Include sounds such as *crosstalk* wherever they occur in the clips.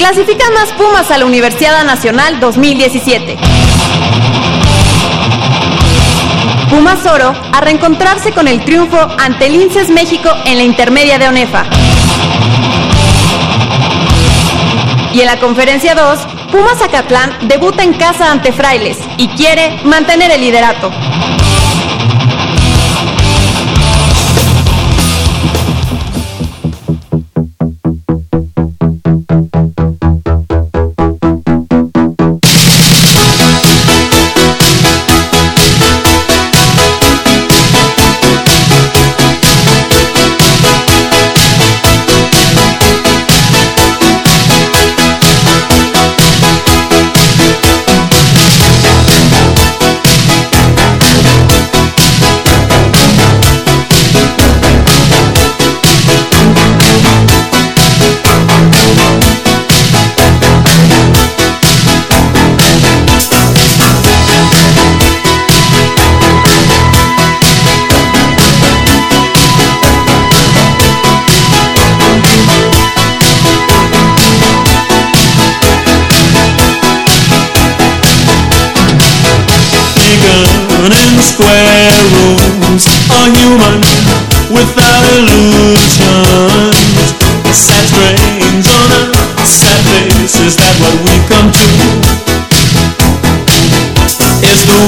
Clasifican más Pumas a la Universidad Nacional 2017. Pumas Oro a reencontrarse con el triunfo ante el México en la intermedia de ONEFA. Y en la conferencia 2, Pumas Acatlán debuta en casa ante Frailes y quiere mantener el liderato.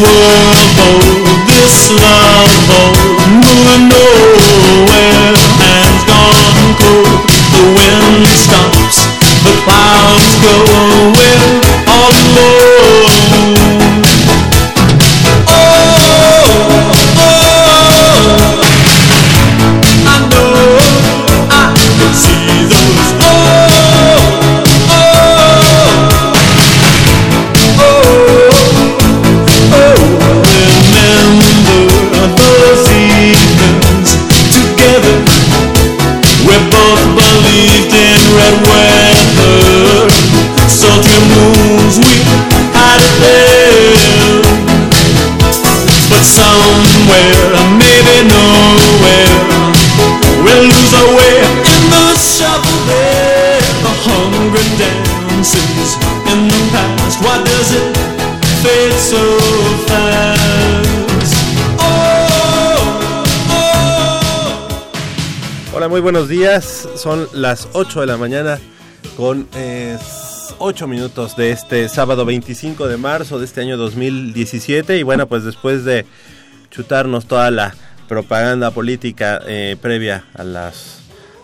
World bold, oh, this love bold, buenos días. Son las 8 de la mañana con eh, 8 minutos de este sábado 25 de marzo de este año 2017. Y bueno, pues después de chutarnos toda la propaganda política eh, previa a las,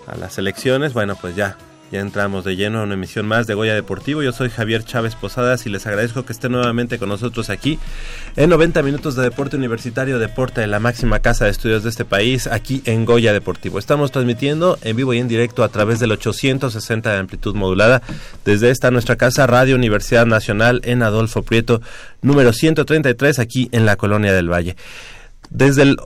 a las elecciones, bueno, pues ya ya entramos de lleno a una emisión más de Goya Deportivo. Yo soy Javier Chávez Posadas y les agradezco que estén nuevamente con nosotros aquí en 90 minutos de deporte universitario, deporte de la máxima casa de estudios de este país, aquí en Goya Deportivo. Estamos transmitiendo en vivo y en directo a través del 860 de amplitud modulada desde esta nuestra casa Radio Universidad Nacional en Adolfo Prieto, número 133, aquí en la Colonia del Valle desde el,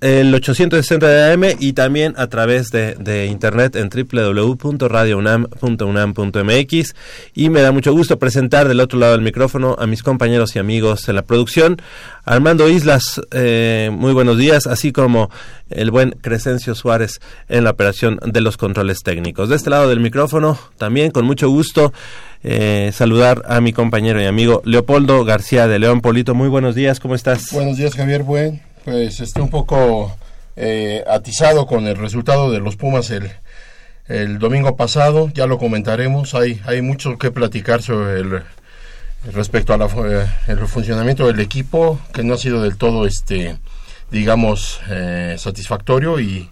el, 860 de AM y también a través de, internet en www.radiounam.unam.mx y me da mucho gusto presentar del otro lado del micrófono a mis compañeros y amigos en la producción Armando Islas, eh, muy buenos días, así como el buen Crescencio Suárez en la operación de los controles técnicos. De este lado del micrófono, también con mucho gusto, eh, saludar a mi compañero y amigo Leopoldo García de León Polito. Muy buenos días, ¿cómo estás? Buenos días, Javier. Buen, pues estoy un poco eh, atizado con el resultado de los Pumas el, el domingo pasado. Ya lo comentaremos. Hay, hay mucho que platicar sobre el respecto a la, eh, funcionamiento del equipo que no ha sido del todo este digamos eh, satisfactorio y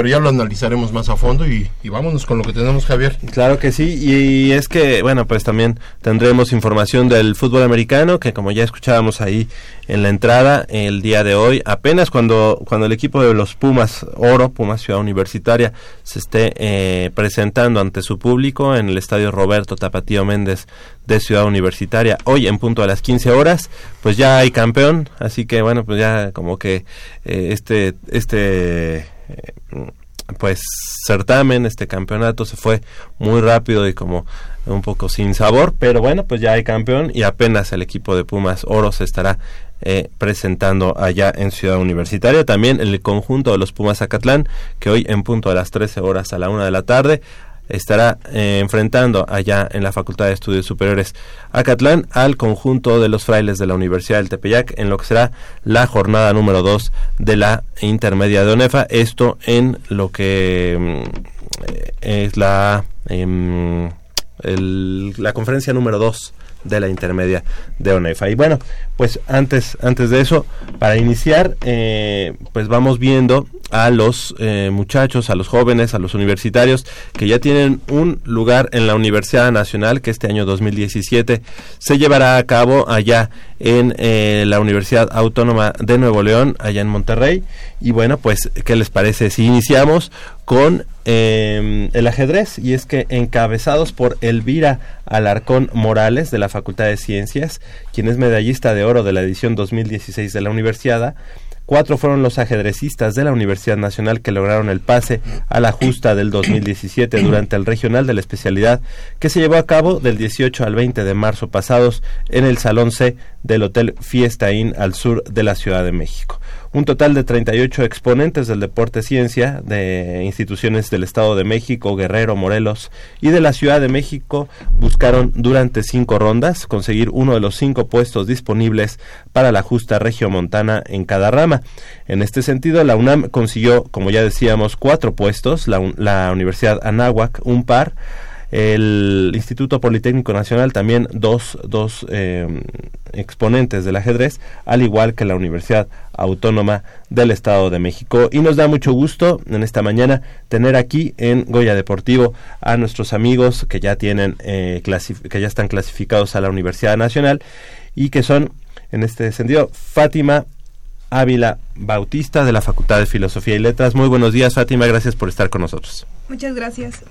pero ya lo analizaremos más a fondo y, vámonos con lo que tenemos, Javier. Claro que sí, y es que, bueno, pues también tendremos información del fútbol americano, que como ya escuchábamos ahí en la entrada, el día de hoy, apenas cuando, cuando el equipo de los Pumas Oro, Pumas Ciudad Universitaria, se esté eh, presentando ante su público en el estadio Roberto Tapatío Méndez de Ciudad Universitaria, hoy en punto a las 15 horas, pues ya hay campeón, así que bueno, pues ya como que eh, este, este, pues certamen, este campeonato se fue muy rápido y como un poco sin sabor, pero bueno, pues ya hay campeón y apenas el equipo de Pumas Oro se estará eh, presentando allá en Ciudad Universitaria. También el conjunto de los Pumas Zacatlán, que hoy en punto a las 13 horas a la una de la tarde estará eh, enfrentando allá en la Facultad de Estudios Superiores Acatlán al conjunto de los frailes de la Universidad del Tepeyac en lo que será la jornada número 2 de la intermedia de ONEFA. Esto en lo que mm, eh, es la, em, la conferencia número 2 de la intermedia de ONEFA. Y bueno, pues antes, antes de eso, para iniciar, eh, pues vamos viendo a los eh, muchachos, a los jóvenes, a los universitarios que ya tienen un lugar en la Universidad Nacional que este año 2017 se llevará a cabo allá en eh, la Universidad Autónoma de Nuevo León, allá en Monterrey. Y bueno, pues, ¿qué les parece si iniciamos con eh, el ajedrez? Y es que encabezados por Elvira Alarcón Morales de la Facultad de Ciencias, quien es medallista de oro de la edición 2016 de la Universidad, Cuatro fueron los ajedrecistas de la Universidad Nacional que lograron el pase a la justa del 2017 durante el regional de la especialidad que se llevó a cabo del 18 al 20 de marzo pasados en el Salón C del Hotel Fiesta Inn al sur de la Ciudad de México. Un total de 38 exponentes del deporte ciencia de instituciones del Estado de México, Guerrero, Morelos y de la Ciudad de México buscaron durante cinco rondas conseguir uno de los cinco puestos disponibles para la justa regiomontana en cada rama. En este sentido, la UNAM consiguió, como ya decíamos, cuatro puestos, la, la Universidad Anáhuac un par, el Instituto Politécnico Nacional también dos, dos eh, exponentes del ajedrez, al igual que la Universidad Autónoma del Estado de México. Y nos da mucho gusto en esta mañana tener aquí en Goya Deportivo a nuestros amigos que ya tienen eh, que ya están clasificados a la Universidad Nacional y que son en este sentido Fátima Ávila Bautista de la Facultad de Filosofía y Letras. Muy buenos días, Fátima, gracias por estar con nosotros. Muchas gracias.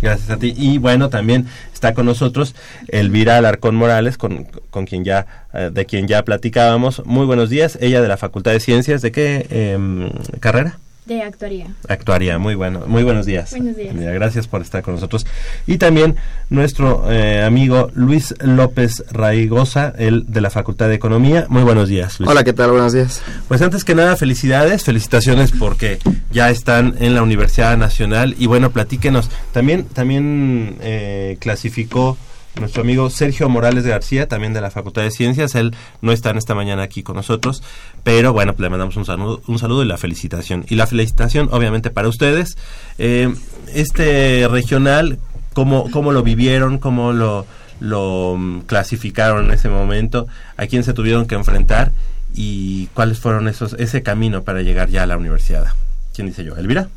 Gracias a ti. Y bueno, también está con nosotros Elvira Alarcón Morales, con, con quien ya, eh, de quien ya platicábamos. Muy buenos días. Ella de la Facultad de Ciencias. ¿De qué eh, carrera? De actuaría. Actuaría, muy bueno, muy buenos días. Buenos días. gracias por estar con nosotros. Y también nuestro eh, amigo Luis López Raigosa, él de la Facultad de Economía. Muy buenos días, Luis. Hola, ¿qué tal? Buenos días. Pues antes que nada, felicidades, felicitaciones porque ya están en la Universidad Nacional y bueno, platíquenos. También, también eh, clasificó nuestro amigo Sergio Morales García, también de la Facultad de Ciencias. Él no está en esta mañana aquí con nosotros, pero bueno, pues le mandamos un saludo, un saludo y la felicitación. Y la felicitación, obviamente, para ustedes. Eh, este regional, ¿cómo, ¿cómo lo vivieron? ¿Cómo lo, lo mm, clasificaron en ese momento? ¿A quién se tuvieron que enfrentar? ¿Y cuáles fueron esos ese camino para llegar ya a la universidad? ¿Quién dice yo? ¿Elvira?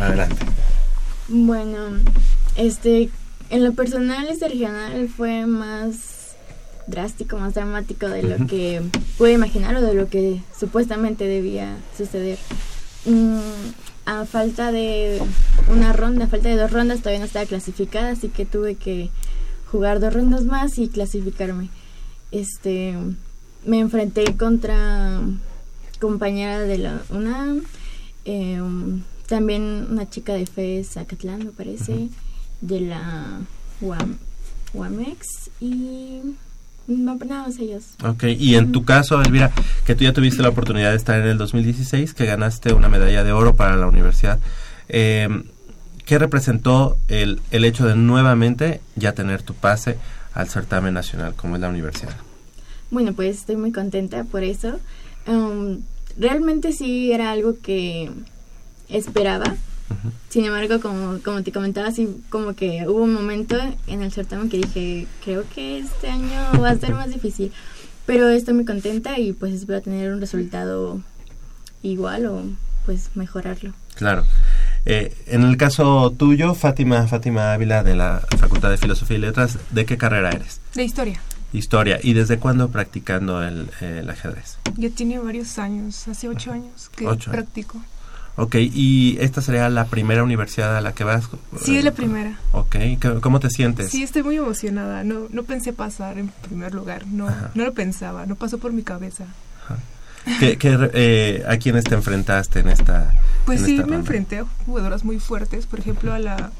Adelante. Bueno, este en lo personal, este regional fue más drástico, más dramático de lo que pude imaginar o de lo que supuestamente debía suceder. Mm, a falta de una ronda, a falta de dos rondas, todavía no estaba clasificada, así que tuve que jugar dos rondas más y clasificarme. Este, me enfrenté contra compañera de la UNAM, em, también una chica de FES Acatlán, me parece de la UAM, UAMEX y no, nada más ellos. Ok, y en tu caso, Elvira, que tú ya tuviste la oportunidad de estar en el 2016, que ganaste una medalla de oro para la universidad, eh, ¿qué representó el, el hecho de nuevamente ya tener tu pase al certamen nacional como es la universidad? Bueno, pues estoy muy contenta por eso. Um, realmente sí era algo que esperaba sin embargo, como, como te comentaba, así como que hubo un momento en el certamen que dije, creo que este año va a ser más difícil. Pero estoy muy contenta y pues espero tener un resultado igual o pues mejorarlo. Claro. Eh, en el caso tuyo, Fátima, Fátima Ávila de la Facultad de Filosofía y Letras, ¿de qué carrera eres? De historia. Historia. ¿Y desde cuándo practicando el, el ajedrez? Ya tiene varios años, hace ocho años que Ocho practico. Ok, ¿y esta sería la primera universidad a la que vas? Sí, es la primera. Ok, ¿Qué- ¿cómo te sientes? Sí, estoy muy emocionada. No, no pensé pasar en primer lugar. No, no lo pensaba. No pasó por mi cabeza. ¿Qué- qué, eh, ¿A quiénes te enfrentaste en esta Pues en sí, esta me ronda? enfrenté a jugadoras muy fuertes. Por ejemplo, a la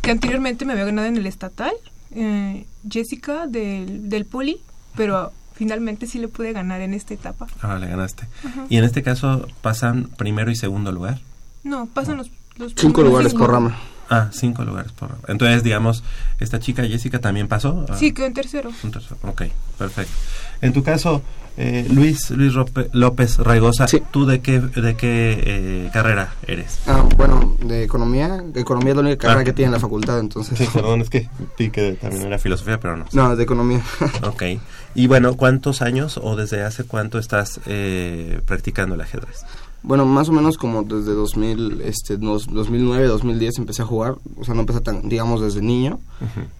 que anteriormente me había ganado en el estatal, eh, Jessica del, del Poli, pero finalmente sí le pude ganar en esta etapa. Ah, le ganaste. Y en este caso pasan primero y segundo lugar. No, pasan los, los Cinco primeros lugares cinco. por rama. Ah, cinco lugares por Entonces, digamos, esta chica Jessica también pasó. Ah, Sí, quedó en tercero. un tercero. Ok, perfecto. En tu caso, eh, Luis Luis Rope- López Raigosa, Sí. ¿tú de qué de qué eh, carrera eres? Ah, bueno, de economía. Economía es la única carrera Ah. que tiene en la facultad, entonces. Sí, *laughs* perdón, es que vi que también era filosofía, pero no. No, de economía. *laughs* Ok. Y bueno, ¿cuántos años o desde hace cuánto estás eh, practicando el ajedrez? Bueno, más o menos como desde 2000, este, dos- 2009, 2010 empecé a jugar, o sea, no empecé tan, digamos, desde niño.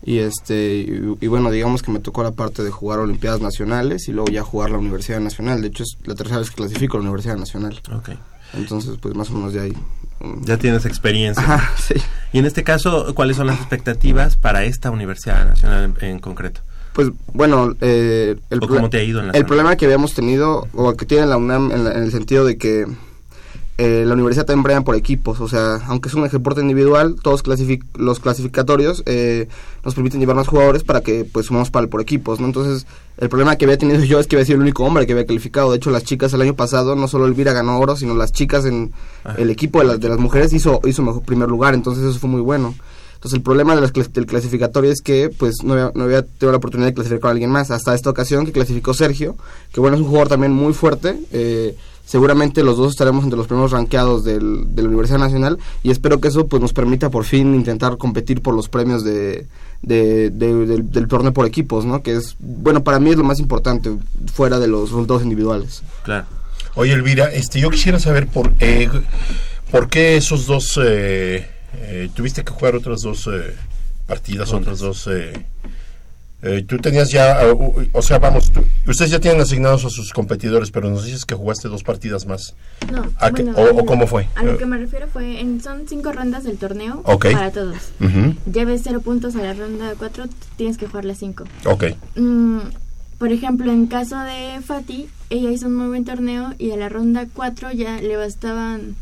Y este, y, y bueno, digamos que me tocó la parte de jugar Olimpiadas Nacionales y luego ya jugar la Universidad Nacional. De hecho, es la tercera vez que clasifico a la Universidad Nacional. Ok. Entonces, pues más o menos ya ahí. mm, Ya tienes experiencia. Ajá, *laughs* sí. Y en este caso, ¿cuáles son las expectativas para esta Universidad Nacional en, en concreto? Pues bueno, eh, el, ¿O pro- cómo te ha ido en la el problema que habíamos tenido, o que tiene la UNAM en, la- en el sentido de que eh, la universidad también brega por equipos, o sea, aunque es un deporte individual, todos clasific- los clasificatorios eh, nos permiten llevar más jugadores para que pues sumamos para por equipos, ¿no? Entonces, el problema que había tenido *laughs* yo es que había sido el único hombre que había calificado, de hecho las chicas el año pasado, no solo Elvira ganó oro, sino las chicas en Ajá. el equipo de las, de las mujeres hizo, hizo mejor primer lugar, entonces eso fue muy bueno. Entonces el problema de las clas- del clasificatorio es que pues no había, no había tenido la oportunidad de clasificar con alguien más. Hasta esta ocasión que clasificó Sergio, que bueno, es un jugador también muy fuerte. eh, seguramente los dos estaremos entre los primeros rankeados del, de la Universidad Nacional y espero que eso pues nos permita por fin intentar competir por los premios de, de- de- del, del torneo por equipos, ¿no? Que es, bueno, para mí es lo más importante fuera de los resultados individuales. Claro. Oye, Elvira, este, yo quisiera saber por, eh, por qué esos dos... eh, eh, tuviste que jugar otras dos eh, partidas, otras dos... eh, eh, tú tenías ya... uh, uh, o sea, vamos, tú- ustedes ya tienen asignados a sus competidores, pero nos dices que jugaste dos partidas más. No, ¿A qué- bueno, o- a o cómo fue? A lo Eh. que me refiero fue, en, son cinco rondas del torneo Ok. para todos. Ujú, Lleves cero puntos a la ronda cuatro, tienes que jugar las cinco. Ok. Mm, por ejemplo, en caso de Fati, ella hizo un muy buen torneo y a la ronda 4 ya le bastaban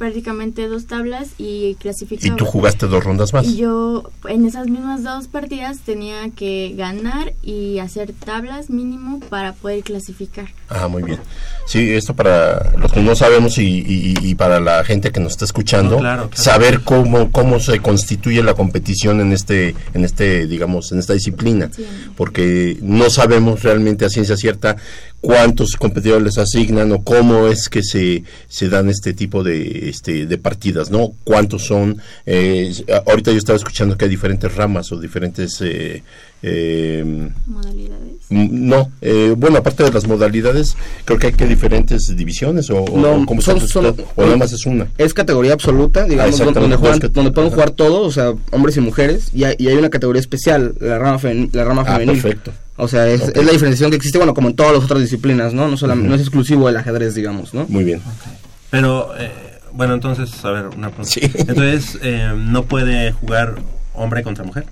prácticamente dos tablas y Y clasificaba. tú jugaste dos rondas más. Y yo en esas mismas dos partidas tenía que ganar y hacer tablas mínimo para poder clasificar. Ah, muy bien. Sí, esto para los que no sabemos y, y- y para la gente que nos está escuchando, No, claro, claro. saber cómo cómo se constituye la competición en este en este digamos en esta disciplina, Sí. porque no sabemos realmente a ciencia cierta cuántos competidores les asignan o cómo es que se, se dan este tipo de este de partidas, ¿no? Cuántos son. eh, ahorita yo estaba escuchando que hay diferentes ramas o diferentes eh, eh, Modalidades. Mm, No, eh, bueno, aparte de las modalidades, creo que hay que diferentes divisiones o, o- No, o cómo son- son- o nada más es una. Es categoría absoluta, digamos, Ah, donde, juegan- donde pueden ajá. jugar todos, o sea, hombres y mujeres, y hay, y hay una categoría especial, la rama, femen- la rama Ah, femenil. perfecto. O sea, es, la diferenciación que existe, bueno, como en todas las otras disciplinas, ¿no? No, solamente, no es exclusivo del ajedrez, digamos, ¿no? Muy bien. Pero, eh, bueno, entonces, a ver, una pregunta. Sí. Entonces, eh, ¿no puede jugar hombre contra mujer?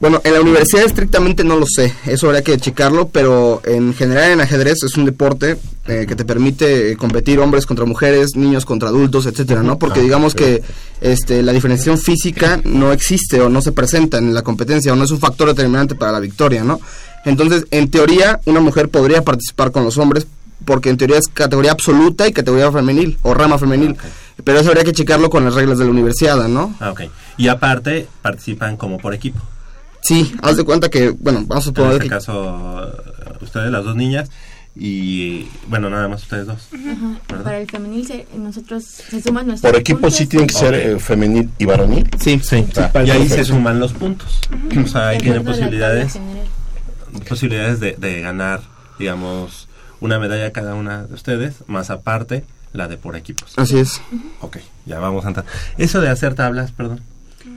Bueno, en la universidad estrictamente no lo sé, eso habría que checarlo, pero en general en ajedrez es un deporte eh, que te permite eh, competir hombres contra mujeres, niños contra adultos, etcétera, ¿no? Porque Ah, digamos que este, la diferenciación física no existe o no se presenta en la competencia o no es un factor determinante para la victoria, ¿no? Entonces, en teoría, una mujer podría participar con los hombres porque en teoría es categoría absoluta y categoría femenil o rama femenil, pero eso habría que checarlo con las reglas de la universidad, ¿no? Ah, ok. Y aparte, participan como por equipo. Sí, haz de cuenta que, bueno, vamos a En suponer este que caso, ustedes, las dos niñas, y, bueno, nada más ustedes dos. Para el femenil se, nosotros se suman nuestros Por equipo sí puntos. tienen que ser eh, femenil y varonil. Sí, Sí, Ah, y ahí se suman los puntos. O sea, ahí tienen posibilidades, posibilidades de, de ganar, digamos, una medalla cada una de ustedes, más aparte la de por equipos. Así es. Ok, ya vamos a entrar. Eso de hacer tablas, perdón.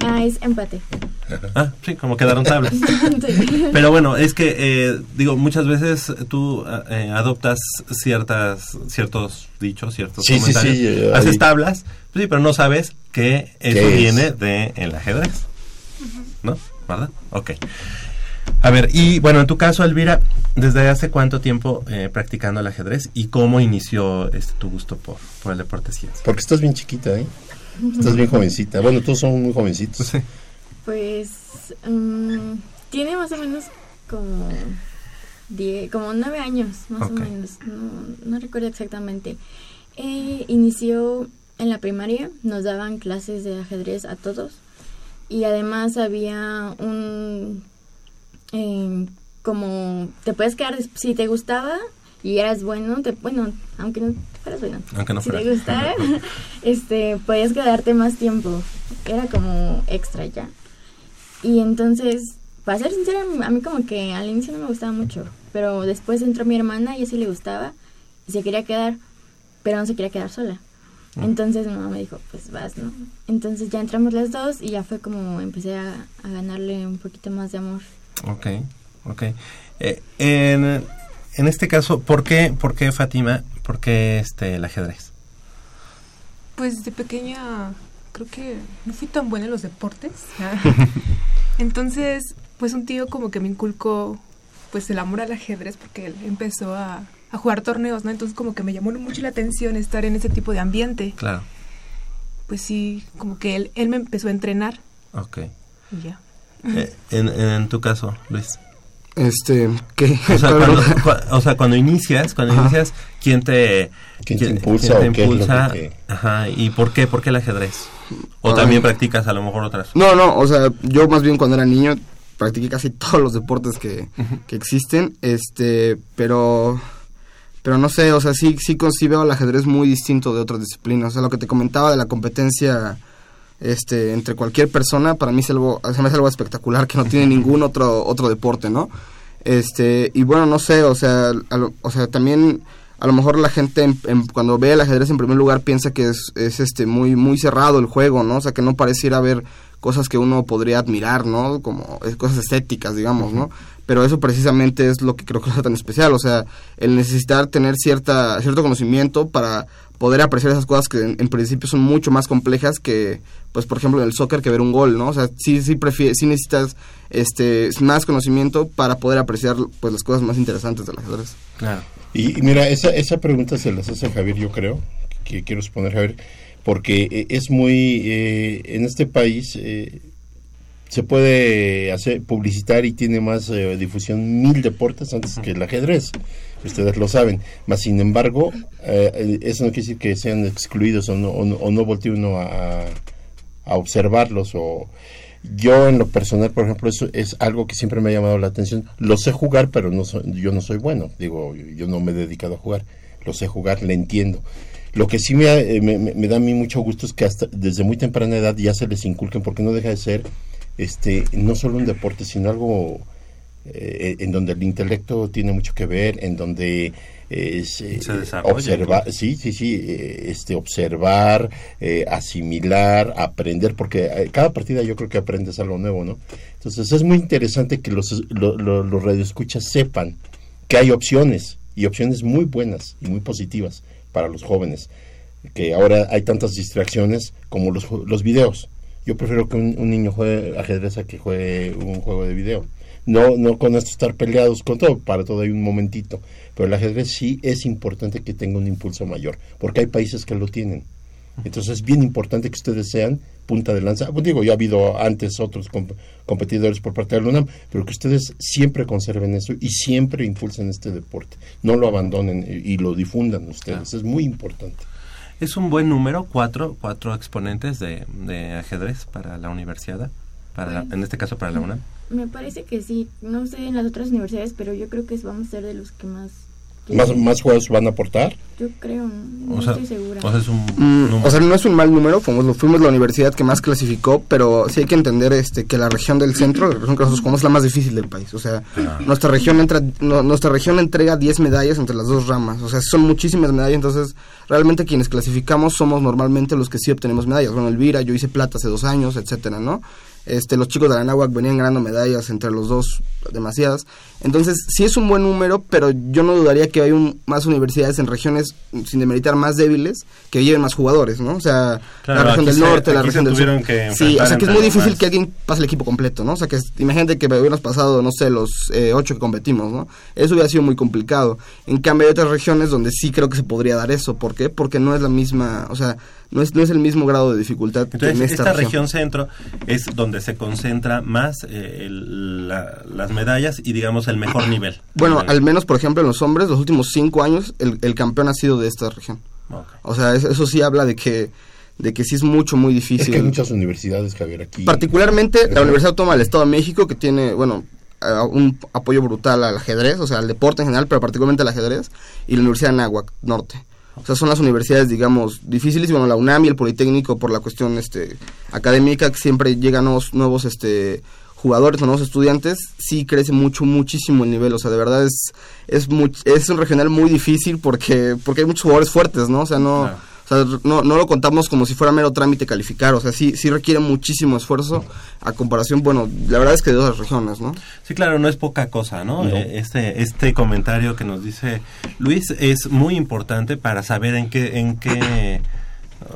Ah, es empate. Ah, sí, como quedaron tablas. *laughs* Sí. Pero bueno, es que, eh, digo, muchas veces tú eh, adoptas ciertas ciertos dichos, ciertos Sí, sí, comentarios. sí, eh, Haces tablas, pues sí, pero no sabes que eso viene de el ajedrez. ¿No? ¿Verdad? Ok. A ver, y bueno, en tu caso, Elvira, ¿desde hace cuánto tiempo eh, practicando el ajedrez y cómo inició este, tu gusto por, por el deporte ciencia? Porque estás bien chiquita, ¿eh? Estás bien jovencita. Bueno, todos somos muy jovencitos. Sí. Pues mm, tiene más o menos como die- como nueve años, más o menos. No, no recuerdo exactamente. Eh, inició en la primaria, nos daban clases de ajedrez a todos y además había un eh, como te puedes quedar si te gustaba y eras bueno, te, bueno, aunque no fueras bueno, Aunque no si fueras. te gustara, *laughs* *laughs* este, podías quedarte más tiempo. Era como extra ya. Y entonces, para ser sincera, a mí como que al inicio no me gustaba mucho. Pero después entró mi hermana y a sí le gustaba y se quería quedar, pero no se quería quedar sola. Entonces mi mamá me dijo, pues vas, ¿no? Entonces ya entramos las dos y ya fue como empecé a, a ganarle un poquito más de amor. Ok, ok. Eh, en, en este caso, ¿por qué, por qué Fátima? ¿Por qué este, el ajedrez? Pues de pequeña creo que no fui tan buena en los deportes. *laughs* Entonces, pues un tío como que me inculcó pues el amor al ajedrez porque él empezó a, a jugar torneos, ¿no? Entonces como que me llamó mucho la atención estar en ese tipo de ambiente. Claro, Pues sí, como que él, él me empezó a entrenar ok. y ya. Eh, en, en tu caso, Luis. Este, ¿qué? O sea, *laughs* ¿Cuál cuando, era? cua- o sea, cuando inicias, cuando Ajá. inicias, ¿quién te, ¿Quién te impulsa es lo impulsa? que- Ajá, ¿y por qué? ¿Por qué el ajedrez? ¿O Ah. también practicas a lo mejor otras? No, no, o sea, yo más bien cuando era niño practiqué casi *laughs* todos los deportes que, que existen, este, pero pero no sé, o sea, sí sí consigo el ajedrez muy distinto de otras disciplinas, o sea, lo que te comentaba de la competencia este entre cualquier persona para mí es algo se me hace algo espectacular que no tiene ningún otro otro deporte, ¿no? Este, y bueno, no sé, o sea, lo- o sea, también a lo mejor la gente en- en- cuando ve el ajedrez en primer lugar piensa que es, es este muy muy cerrado el juego, ¿no? O sea, que no pareciera haber cosas que uno podría admirar, ¿no? Como eh, cosas estéticas, digamos, ¿no? Pero eso precisamente es lo que creo que lo hace tan especial, o sea, el necesitar tener cierta cierto conocimiento para poder apreciar esas cosas que en, en principio son mucho más complejas que, pues, por ejemplo, en el soccer que ver un gol, ¿no? O sea, sí, sí, prefie- sí necesitas este, más conocimiento para poder apreciar, pues, las cosas más interesantes del ajedrez. Claro. Y, y mira, esa, esa pregunta se las hace Javier, yo creo, que quiero suponer Javier, porque eh, es muy, eh, en este país eh, se puede hacer publicitar y tiene más eh, difusión mil deportes antes que el ajedrez, ustedes lo saben, mas sin embargo, eh, eso no quiere decir que sean excluidos o no, o voltee uno a, observarlos o yo en lo personal por ejemplo eso es algo que siempre me ha llamado la atención. Lo sé jugar pero no yo no soy bueno. Digo yo no me he dedicado a jugar. Lo sé jugar le entiendo. Lo que sí eh, me- me da a mí mucho gusto es que hasta desde muy temprana edad ya se les inculquen porque no deja de ser este no solo un deporte sino algo eh, en donde el intelecto tiene mucho que ver, en donde eh, se, observar, incluso. sí, sí, sí, eh, este, observar, eh, asimilar, aprender, porque eh, cada partida yo creo que aprendes algo nuevo, ¿no? Entonces es muy interesante que los, lo- lo- los radioescuchas sepan que hay opciones y opciones muy buenas y muy positivas para los jóvenes, que ahora hay tantas distracciones como los, los videos. Yo prefiero que un, un niño juegue ajedrez a que juegue un juego de video. No, no con esto estar peleados con todo, para todo hay un momentito. Pero el ajedrez sí es importante que tenga un impulso mayor, porque hay países que lo tienen. Entonces es bien importante que ustedes sean punta de lanza. Pues digo, ya ha habido antes otros comp- competidores por parte de la UNAM, pero que ustedes siempre conserven eso y siempre impulsen este deporte. No lo abandonen y, y lo difundan ustedes. Claro. Es muy importante. Es un buen número, cuatro, cuatro exponentes de, de ajedrez para la universidad, para la- en este caso para la UNAM. Me parece que sí. No sé en las otras universidades, pero yo creo que vamos a ser de los que más ¿Más, ¿Más juegos van a aportar? Yo creo, no O sea, estoy segura. o sea, es un Mm, o sea, no es un mal número, fuimos, fuimos la universidad que más clasificó, pero sí hay que entender este que la región del centro, la región que nosotros jugamos, es la más difícil del país. O sea, nuestra región entra, no- nuestra región entrega 10 medallas entre las dos ramas. O sea, son muchísimas medallas, entonces realmente quienes clasificamos somos normalmente los que sí obtenemos medallas. Bueno, Elvira, yo hice plata hace dos años, etcétera, ¿no? Este, los chicos de la Náhuac venían ganando medallas entre los dos, demasiadas. Entonces, sí es un buen número, pero yo no dudaría que hay un, más universidades en regiones, sin demeritar, más débiles, que lleven más jugadores, ¿no? O sea, Claro, la región del se- norte, la región del sur. Sí, o sea, que es muy difícil más. que alguien pase el equipo completo, ¿no? O sea, que imagínate que hubiéramos pasado, no sé, los eh, ocho que competimos, ¿no? Eso hubiera sido muy complicado. En cambio, hay otras regiones donde sí creo que se podría dar eso. ¿Por qué? Porque no es la misma, o sea, no es, no es el mismo grado de dificultad que en esta, esta, región. centro es donde se concentra más eh, el- la- las medallas y, digamos, el mejor nivel. Bueno, al menos, por ejemplo, en los hombres, los últimos cinco años, el, el campeón ha sido de esta región. O sea, eso, eso sí habla de que, de que sí es mucho, muy Es difícil. que hay muchas universidades, Javier, aquí. Particularmente la. Universidad Autónoma del Estado de México, que tiene, bueno, un apoyo brutal al ajedrez, o sea, al deporte en general, pero particularmente al ajedrez, y la Universidad de Anáhuac Norte. O sea, son las universidades, digamos, difíciles, bueno, la UNAM y el Politécnico por la cuestión este, académica, que siempre llegan nuevos, nuevos este, jugadores o nuevos estudiantes, sí crece mucho, muchísimo el nivel, o sea, de verdad es, es, much- es un regional muy difícil porque, porque hay muchos jugadores fuertes, ¿no? O sea, no... Sea, no, no lo contamos como si fuera mero trámite calificar, o sea, sí, sí requiere muchísimo esfuerzo a comparación, bueno, la verdad es que de otras regiones, ¿no? Sí, claro, no es poca cosa, ¿no? No. Eh, Este, este comentario que nos dice Luis es muy importante para saber en qué, en qué,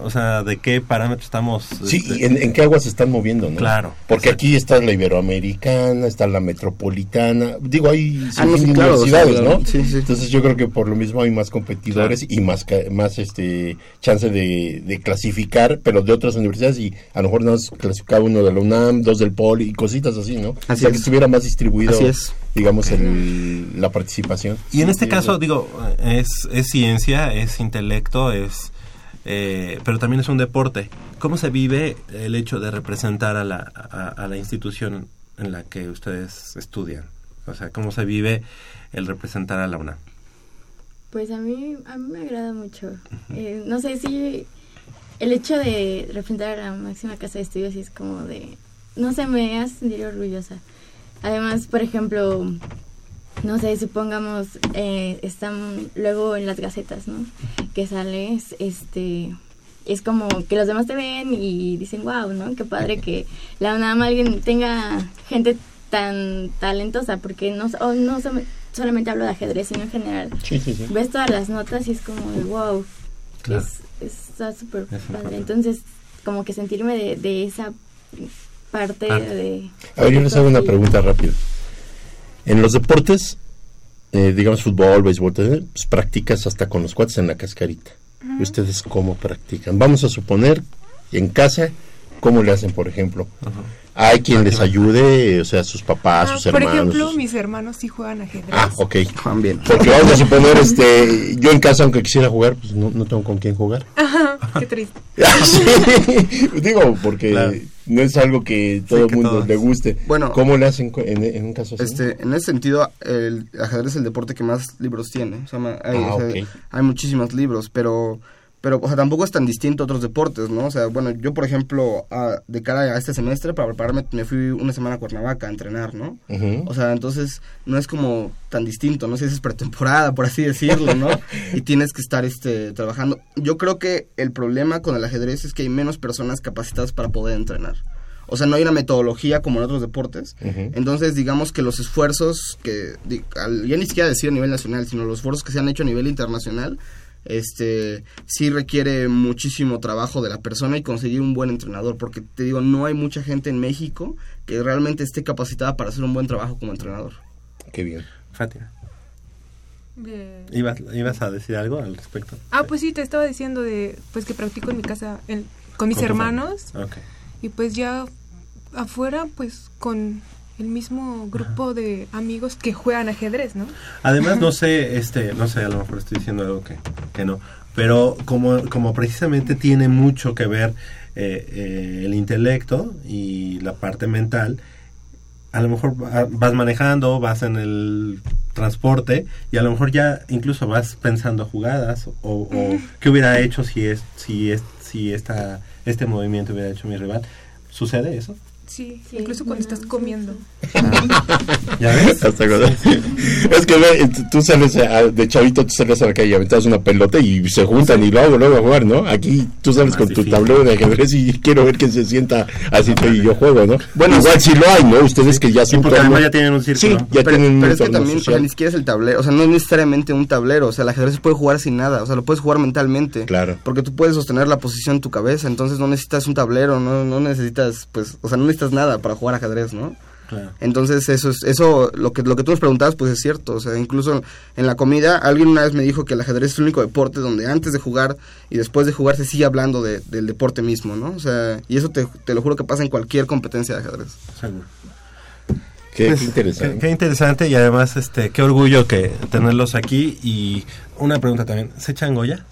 o sea, de qué parámetros estamos. Sí, este, y en, en qué aguas se están moviendo, ¿no? Claro, Porque exacto. aquí está la iberoamericana, está la metropolitana. Digo, hay Ah, no, sinfín sí, de claro, universidades, o sea, ¿no? sí, sí. Entonces yo creo que por lo mismo hay más competidores y más ca- más este chance de, de clasificar, pero de otras universidades y a lo mejor nos clasificaba uno de la UNAM, dos del POL y cositas así, ¿no? Así o sea, que es. estuviera más distribuido, Así es. digamos, el, la participación. Y en este Sí, caso, digo, es, es ciencia, es intelecto, es, eh, pero también es un deporte. ¿Cómo se vive el hecho de representar a la, a, a la institución en la que ustedes estudian? O sea, ¿cómo se vive el representar a la UNAM? Pues a mí, a mí me agrada mucho. Eh, no sé si el hecho de representar a la máxima casa de estudios es como de... No sé, me hace sentir orgullosa. Además, por ejemplo, no sé, supongamos, eh, están luego en las gacetas, ¿no? Que sales, este... Es como que los demás te ven y dicen, wow, ¿no? Qué padre que la UNAM alguien tenga gente tan talentosa, porque no, o no so- solamente hablo de ajedrez, sino en general Sí, sí, sí. ves todas las notas y es como wow. Claro. Es, está súper Es padre. importante. Entonces, como que sentirme de, de esa parte de... A ver, yo les hago una pregunta rápida. En los deportes, eh, digamos fútbol, béisbol, pues practicas hasta con los cuates en la cascarita. ¿Y ustedes cómo practican? Vamos a suponer, en casa, ¿cómo le hacen, por ejemplo? Hay quien les ayude, o sea, sus papás, Ah, sus por hermanos. ejemplo, sus- mis hermanos sí juegan ajedrez. Ah, ok. Juan bien. Porque vamos a suponer, *laughs* este, yo en casa, aunque quisiera jugar, pues no, no tengo con quién jugar. Ajá, qué triste. *laughs* Ah, sí. Digo, porque Claro. No es algo que todo el mundo todos. le guste. Bueno. ¿cómo le hacen en, en un caso así? Este, en ese sentido, el ajedrez es el deporte que más libros tiene. O sea, ma- hay, Ah, o sea, ok. hay muchísimos libros, pero, pero o sea, tampoco es tan distinto a otros deportes, ¿no? O sea, bueno, yo, por ejemplo, a- de cara a este semestre, para prepararme, me fui una semana a Cuernavaca a entrenar, ¿no? O sea, entonces no es como tan distinto, no sé si es pretemporada, por así decirlo, ¿no? *laughs* y tienes que estar este, trabajando. Yo creo que el problema con el ajedrez es que hay menos personas capacitadas para poder entrenar. O sea, no hay una metodología como en otros deportes. Entonces, digamos que los esfuerzos que, ya ni siquiera decir a nivel nacional, sino los esfuerzos que se han hecho a nivel internacional, este, sí requiere muchísimo trabajo de la persona y conseguir un buen entrenador, porque te digo, no hay mucha gente en México que realmente esté capacitada para hacer un buen trabajo como entrenador. Qué bien. Fátima, De- ¿ibas, ¿ibas a decir algo al respecto? Ah, pues sí, te estaba diciendo de pues que practico en mi casa en- con mis Con hermanos y pues ya afuera pues con el mismo grupo de amigos que juegan ajedrez, ¿no? Además, no sé, *laughs* este, no sé, a lo mejor estoy diciendo algo que, que no, pero como, como precisamente tiene mucho que ver eh, eh, el intelecto y la parte mental, a lo mejor va- vas manejando, vas en el transporte y a lo mejor ya incluso vas pensando jugadas o, o qué hubiera hecho si es si es si esta este movimiento hubiera hecho mi rival. ¿Sucede eso? Sí, Sí, incluso cuando bueno, estás comiendo. *laughs* ¿Ya ves? Hasta cuando- Es que ve, tú sales a- de chavito, tú sales a la calle, aventas una pelota y se juntan y luego, luego a jugar, ¿no? Aquí tú sales Más con tu tablero de ajedrez y *laughs* quiero ver quién se sienta así y yo juego, ¿no? Bueno, igual si lo hay, ¿no? Ustedes que ya Sí, son porque torno- además ya tienen un Sí, círculo. ya pero, tienen pero un es que también, o sea, social. ni siquiera es el tablero, o sea, no es necesariamente un tablero, o sea, el ajedrez se puede jugar sin nada, o sea, lo puedes jugar mentalmente. Claro. Porque tú puedes sostener la posición en tu cabeza, entonces no necesitas un tablero, no, no necesitas, pues, o sea, no necesitas nada para jugar ajedrez, ¿no? Claro. Entonces eso es eso lo que lo que tú nos preguntabas pues es cierto, o sea, incluso en la comida alguien una vez me dijo que el ajedrez es el único deporte donde antes de jugar y después de jugar se sigue hablando de- del deporte mismo, ¿no? O sea, y eso te, te lo juro que pasa en cualquier competencia de ajedrez. Seguro. Qué, Pues, qué interesante. Qué, qué interesante y además este qué orgullo que tenerlos aquí y una pregunta también, ¿se echan Goya?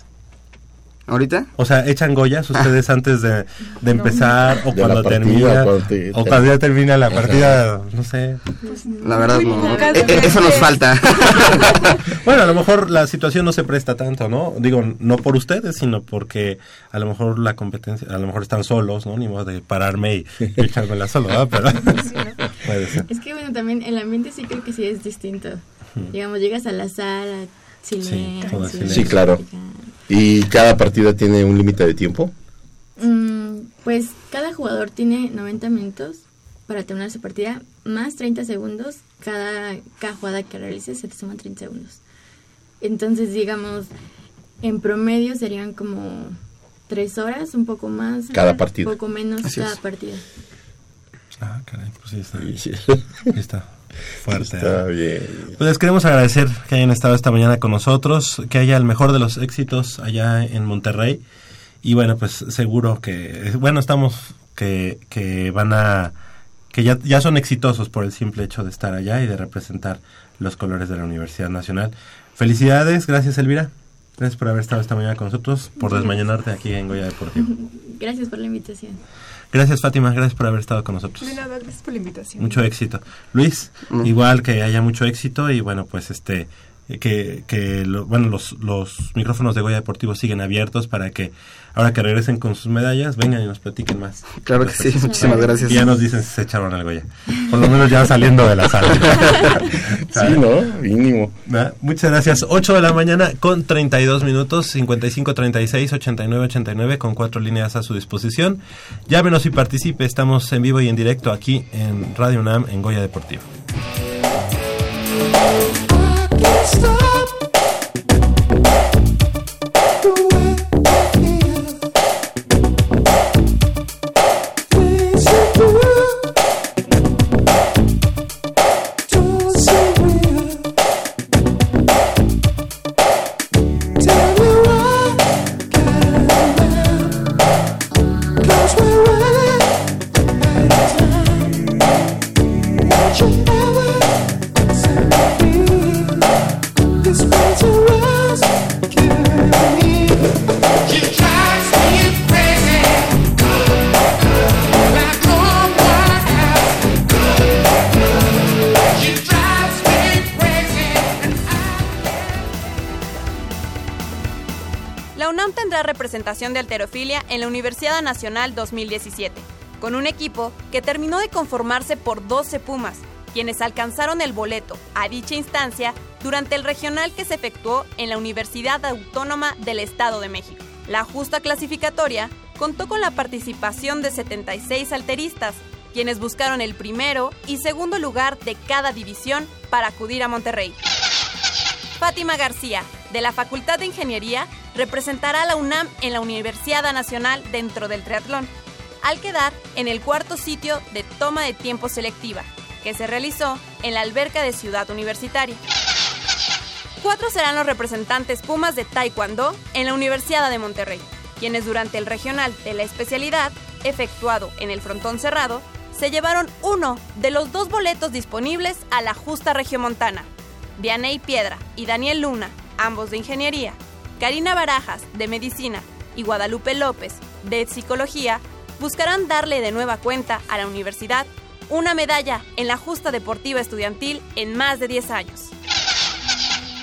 ¿Ahorita? O sea, ¿echan Goyas ustedes antes de, de empezar o De cuando partida, termina? cuando te- o cuando ya termina la partida, no sé. La verdad Muy no. pocas E- e- eso nos falta. *laughs* Bueno, a lo mejor la situación no se presta tanto, ¿no? Digo, no por ustedes, sino porque a lo mejor la competencia, a lo mejor están solos, ¿no? Ni modo de pararme y, y *laughs* echármela solo, ¿verdad? Pero *laughs* puede ser. Es que bueno, también el ambiente sí creo que sí es distinto. Digamos, llegas a la sala, silencio. silencio. Sí, claro. ¿Y cada partida tiene un límite de tiempo? Mm, pues cada jugador tiene 90 minutos para terminar su partida, más 30 segundos. Cada, cada jugada que realices se te suman 30 segundos. Entonces, digamos, en promedio serían como 3 horas, un poco más. Cada partida. Un poco menos Así cada es. partida. Ah, caray, pues sí está, sí está fuerte. Está bien. Pues les queremos agradecer que hayan estado esta mañana con nosotros, que haya el mejor de los éxitos allá en Monterrey. Y bueno, pues seguro que, bueno, estamos que, que van a, que ya, ya son exitosos por el simple hecho de estar allá y de representar los colores de la Universidad Nacional. Felicidades, gracias Elvira. Gracias por haber estado esta mañana con nosotros, por desmañanarte aquí en Goya Deportivo. *laughs* Gracias por la invitación. Gracias Fátima, gracias por haber estado con nosotros. De nada, gracias por la invitación. Mucho éxito. Luis, Mm. igual que haya mucho éxito y bueno, pues este que, que lo- bueno, los, los micrófonos de Goya Deportivo siguen abiertos para que ahora que regresen con sus medallas vengan y nos platiquen más. Claro que sí, muchísimas gracias. Y ya nos dicen si se echaron al Goya. Por lo menos ya saliendo de la sala. *laughs* Sí, ¿no? Mínimo. Muchas gracias. 8 de la mañana con 32 minutos, 55 36 89 89 con cuatro líneas a su disposición. Llámenos y participe. Estamos en vivo y en directo aquí en Radio UNAM en Goya Deportivo. De alterofilia en la Universidad Nacional 2017, con un equipo que terminó de conformarse por 12 Pumas, quienes alcanzaron el boleto a dicha instancia durante el regional que se efectuó en la Universidad Autónoma del Estado de México. La justa clasificatoria contó con la participación de 76 alteristas, quienes buscaron el primero y segundo lugar de cada división para acudir a Monterrey. Fátima García, de la Facultad de Ingeniería, representará a la UNAM en la Universidad Nacional dentro del triatlón, al quedar en el cuarto sitio de toma de tiempo selectiva, que se realizó en la alberca de Ciudad Universitaria. Cuatro serán los representantes Pumas de Taekwondo en la Universidad de Monterrey, quienes durante el regional de la especialidad, efectuado en el frontón cerrado, se llevaron uno de los dos boletos disponibles a la justa regiomontana. Vianey Piedra y Daniel Luna, ambos de Ingeniería, Karina Barajas, de Medicina, y Guadalupe López, de Psicología, buscarán darle de nueva cuenta a la universidad una medalla en la justa deportiva estudiantil en más de 10 años.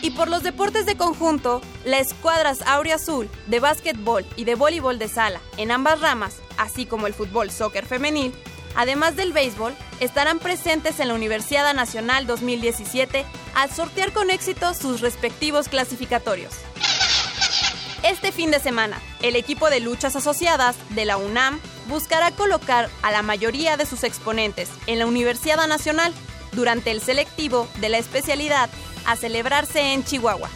Y por los deportes de conjunto, las escuadras Azul de básquetbol y de voleibol de sala en ambas ramas, así como el fútbol soccer femenil, además del béisbol, estarán presentes en la Universidad Nacional 2017 al sortear con éxito sus respectivos clasificatorios. Este fin de semana, el equipo de luchas asociadas de la UNAM buscará colocar a la mayoría de sus exponentes en la Universidad Nacional durante el selectivo de la especialidad a celebrarse en Chihuahua.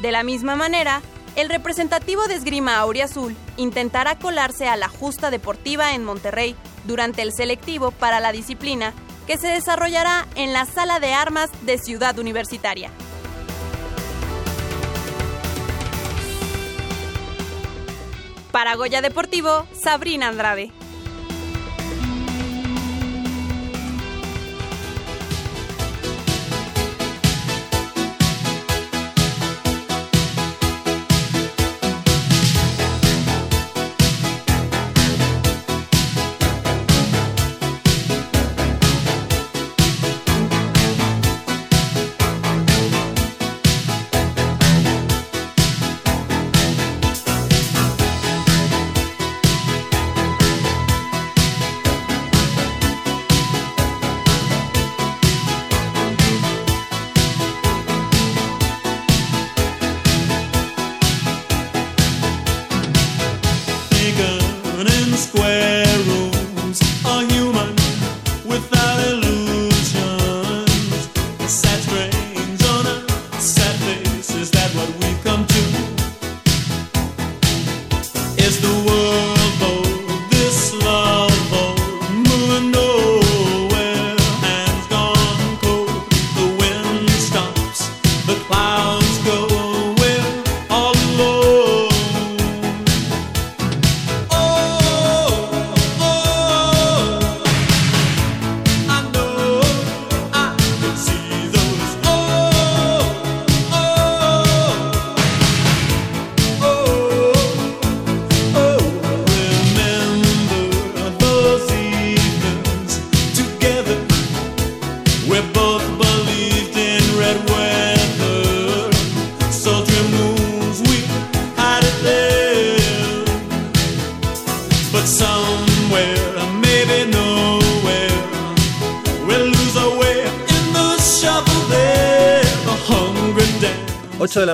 De la misma manera, el representativo de esgrima Auriazul intentará colarse a la justa deportiva en Monterrey durante el selectivo para la disciplina que se desarrollará en la Sala de Armas de Ciudad Universitaria. Para Goya Deportivo, Sabrina Andrade.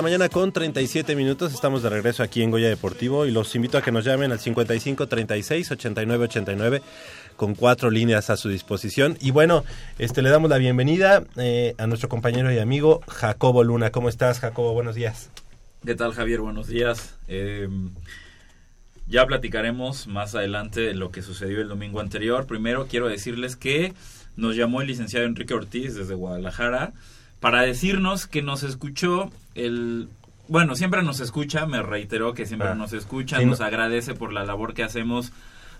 Mañana con 37 minutos. Estamos de regreso aquí en Goya Deportivo y los invito a que nos llamen al 55 36 89 89 con cuatro líneas a su disposición. Y bueno, este le damos la bienvenida eh, a nuestro compañero y amigo Jacobo Luna. ¿Cómo estás, Jacobo? Buenos días. ¿Qué tal, Javier? Buenos días. Eh, ya platicaremos más adelante de lo que sucedió el domingo anterior. Primero quiero decirles que nos llamó el licenciado Enrique Ortiz desde Guadalajara para decirnos que nos escuchó el... Bueno, siempre nos escucha, me reiteró que siempre Ah. nos escucha, Sí, nos no- agradece por la labor que hacemos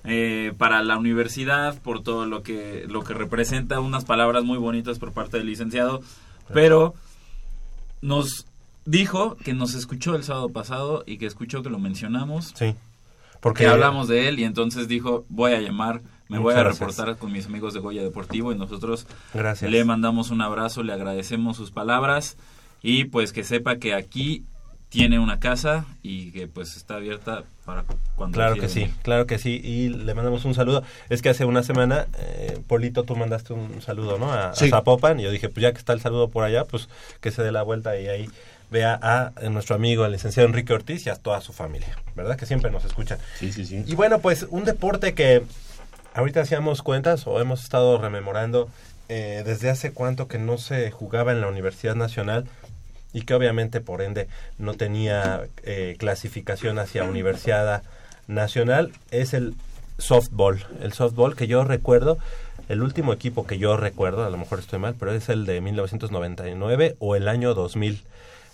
eh, para la universidad, por todo lo que, lo que representa, unas palabras muy bonitas por parte del licenciado, pero nos dijo que nos escuchó el sábado pasado y que escuchó que lo mencionamos, Sí. Porque que hablamos de él y entonces dijo, voy a llamar, me voy a gracias. reportar con mis amigos de Goya Deportivo y nosotros Gracias. le mandamos un abrazo, le agradecemos sus palabras y pues que sepa que aquí tiene una casa y que pues está abierta para cuando Claro que sí, venir. claro que sí. Y le mandamos un saludo. Es que hace una semana, eh, Polito, tú mandaste un saludo, ¿no? A. Zapopan. Y yo dije, pues ya que está el saludo por allá, pues que se dé la vuelta y ahí vea a, eh, nuestro amigo, el licenciado Enrique Ortiz y a toda su familia. ¿Verdad? Que siempre nos escuchan. Sí, sí, sí. Y bueno, pues un deporte que ahorita hacíamos cuentas o hemos estado rememorando eh, desde hace cuánto que no se jugaba en la Universidad Nacional y que obviamente por ende no tenía eh, clasificación hacia Universidad Nacional es el softball. El softball que yo recuerdo, el último equipo que yo recuerdo, a lo mejor estoy mal, pero es el de 1999 o el año 2000.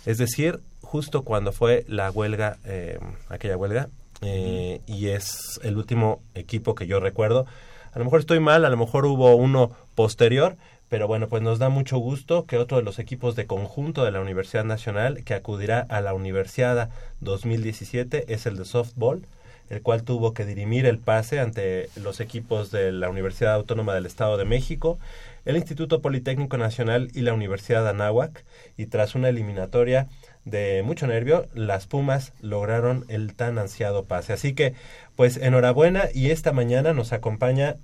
Es decir, justo cuando fue la huelga, eh, aquella huelga, eh, y es el último equipo que yo recuerdo. A lo mejor estoy mal, a lo mejor hubo uno posterior, pero bueno, pues nos da mucho gusto que otro de los equipos de conjunto de la Universidad Nacional que acudirá a la Universidad 2017 es el de softball, el cual tuvo que dirimir el pase ante los equipos de la Universidad Autónoma del Estado de México, el Instituto Politécnico Nacional y la Universidad de Anáhuac, y tras una eliminatoria de mucho nervio, las Pumas lograron el tan ansiado pase. Así que, pues enhorabuena y esta mañana nos acompaña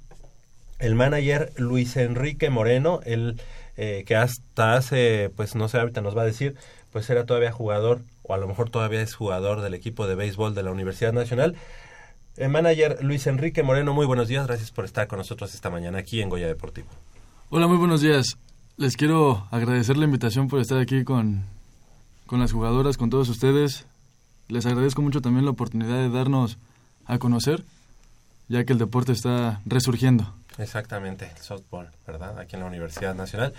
el manager Luis Enrique Moreno, el eh, que hasta hace, pues no sé, ahorita nos va a decir, pues era todavía jugador, o a lo mejor todavía es jugador del equipo de béisbol de la Universidad Nacional. El manager Luis Enrique Moreno, muy buenos días, gracias por estar con nosotros esta mañana aquí en Goya Deportivo. Hola, muy buenos días. Les quiero agradecer la invitación por estar aquí con, con las jugadoras, con todos ustedes. Les agradezco mucho también la oportunidad de darnos a conocer, ya que el deporte está resurgiendo. Exactamente, el softball, ¿verdad? Aquí en la Universidad Nacional.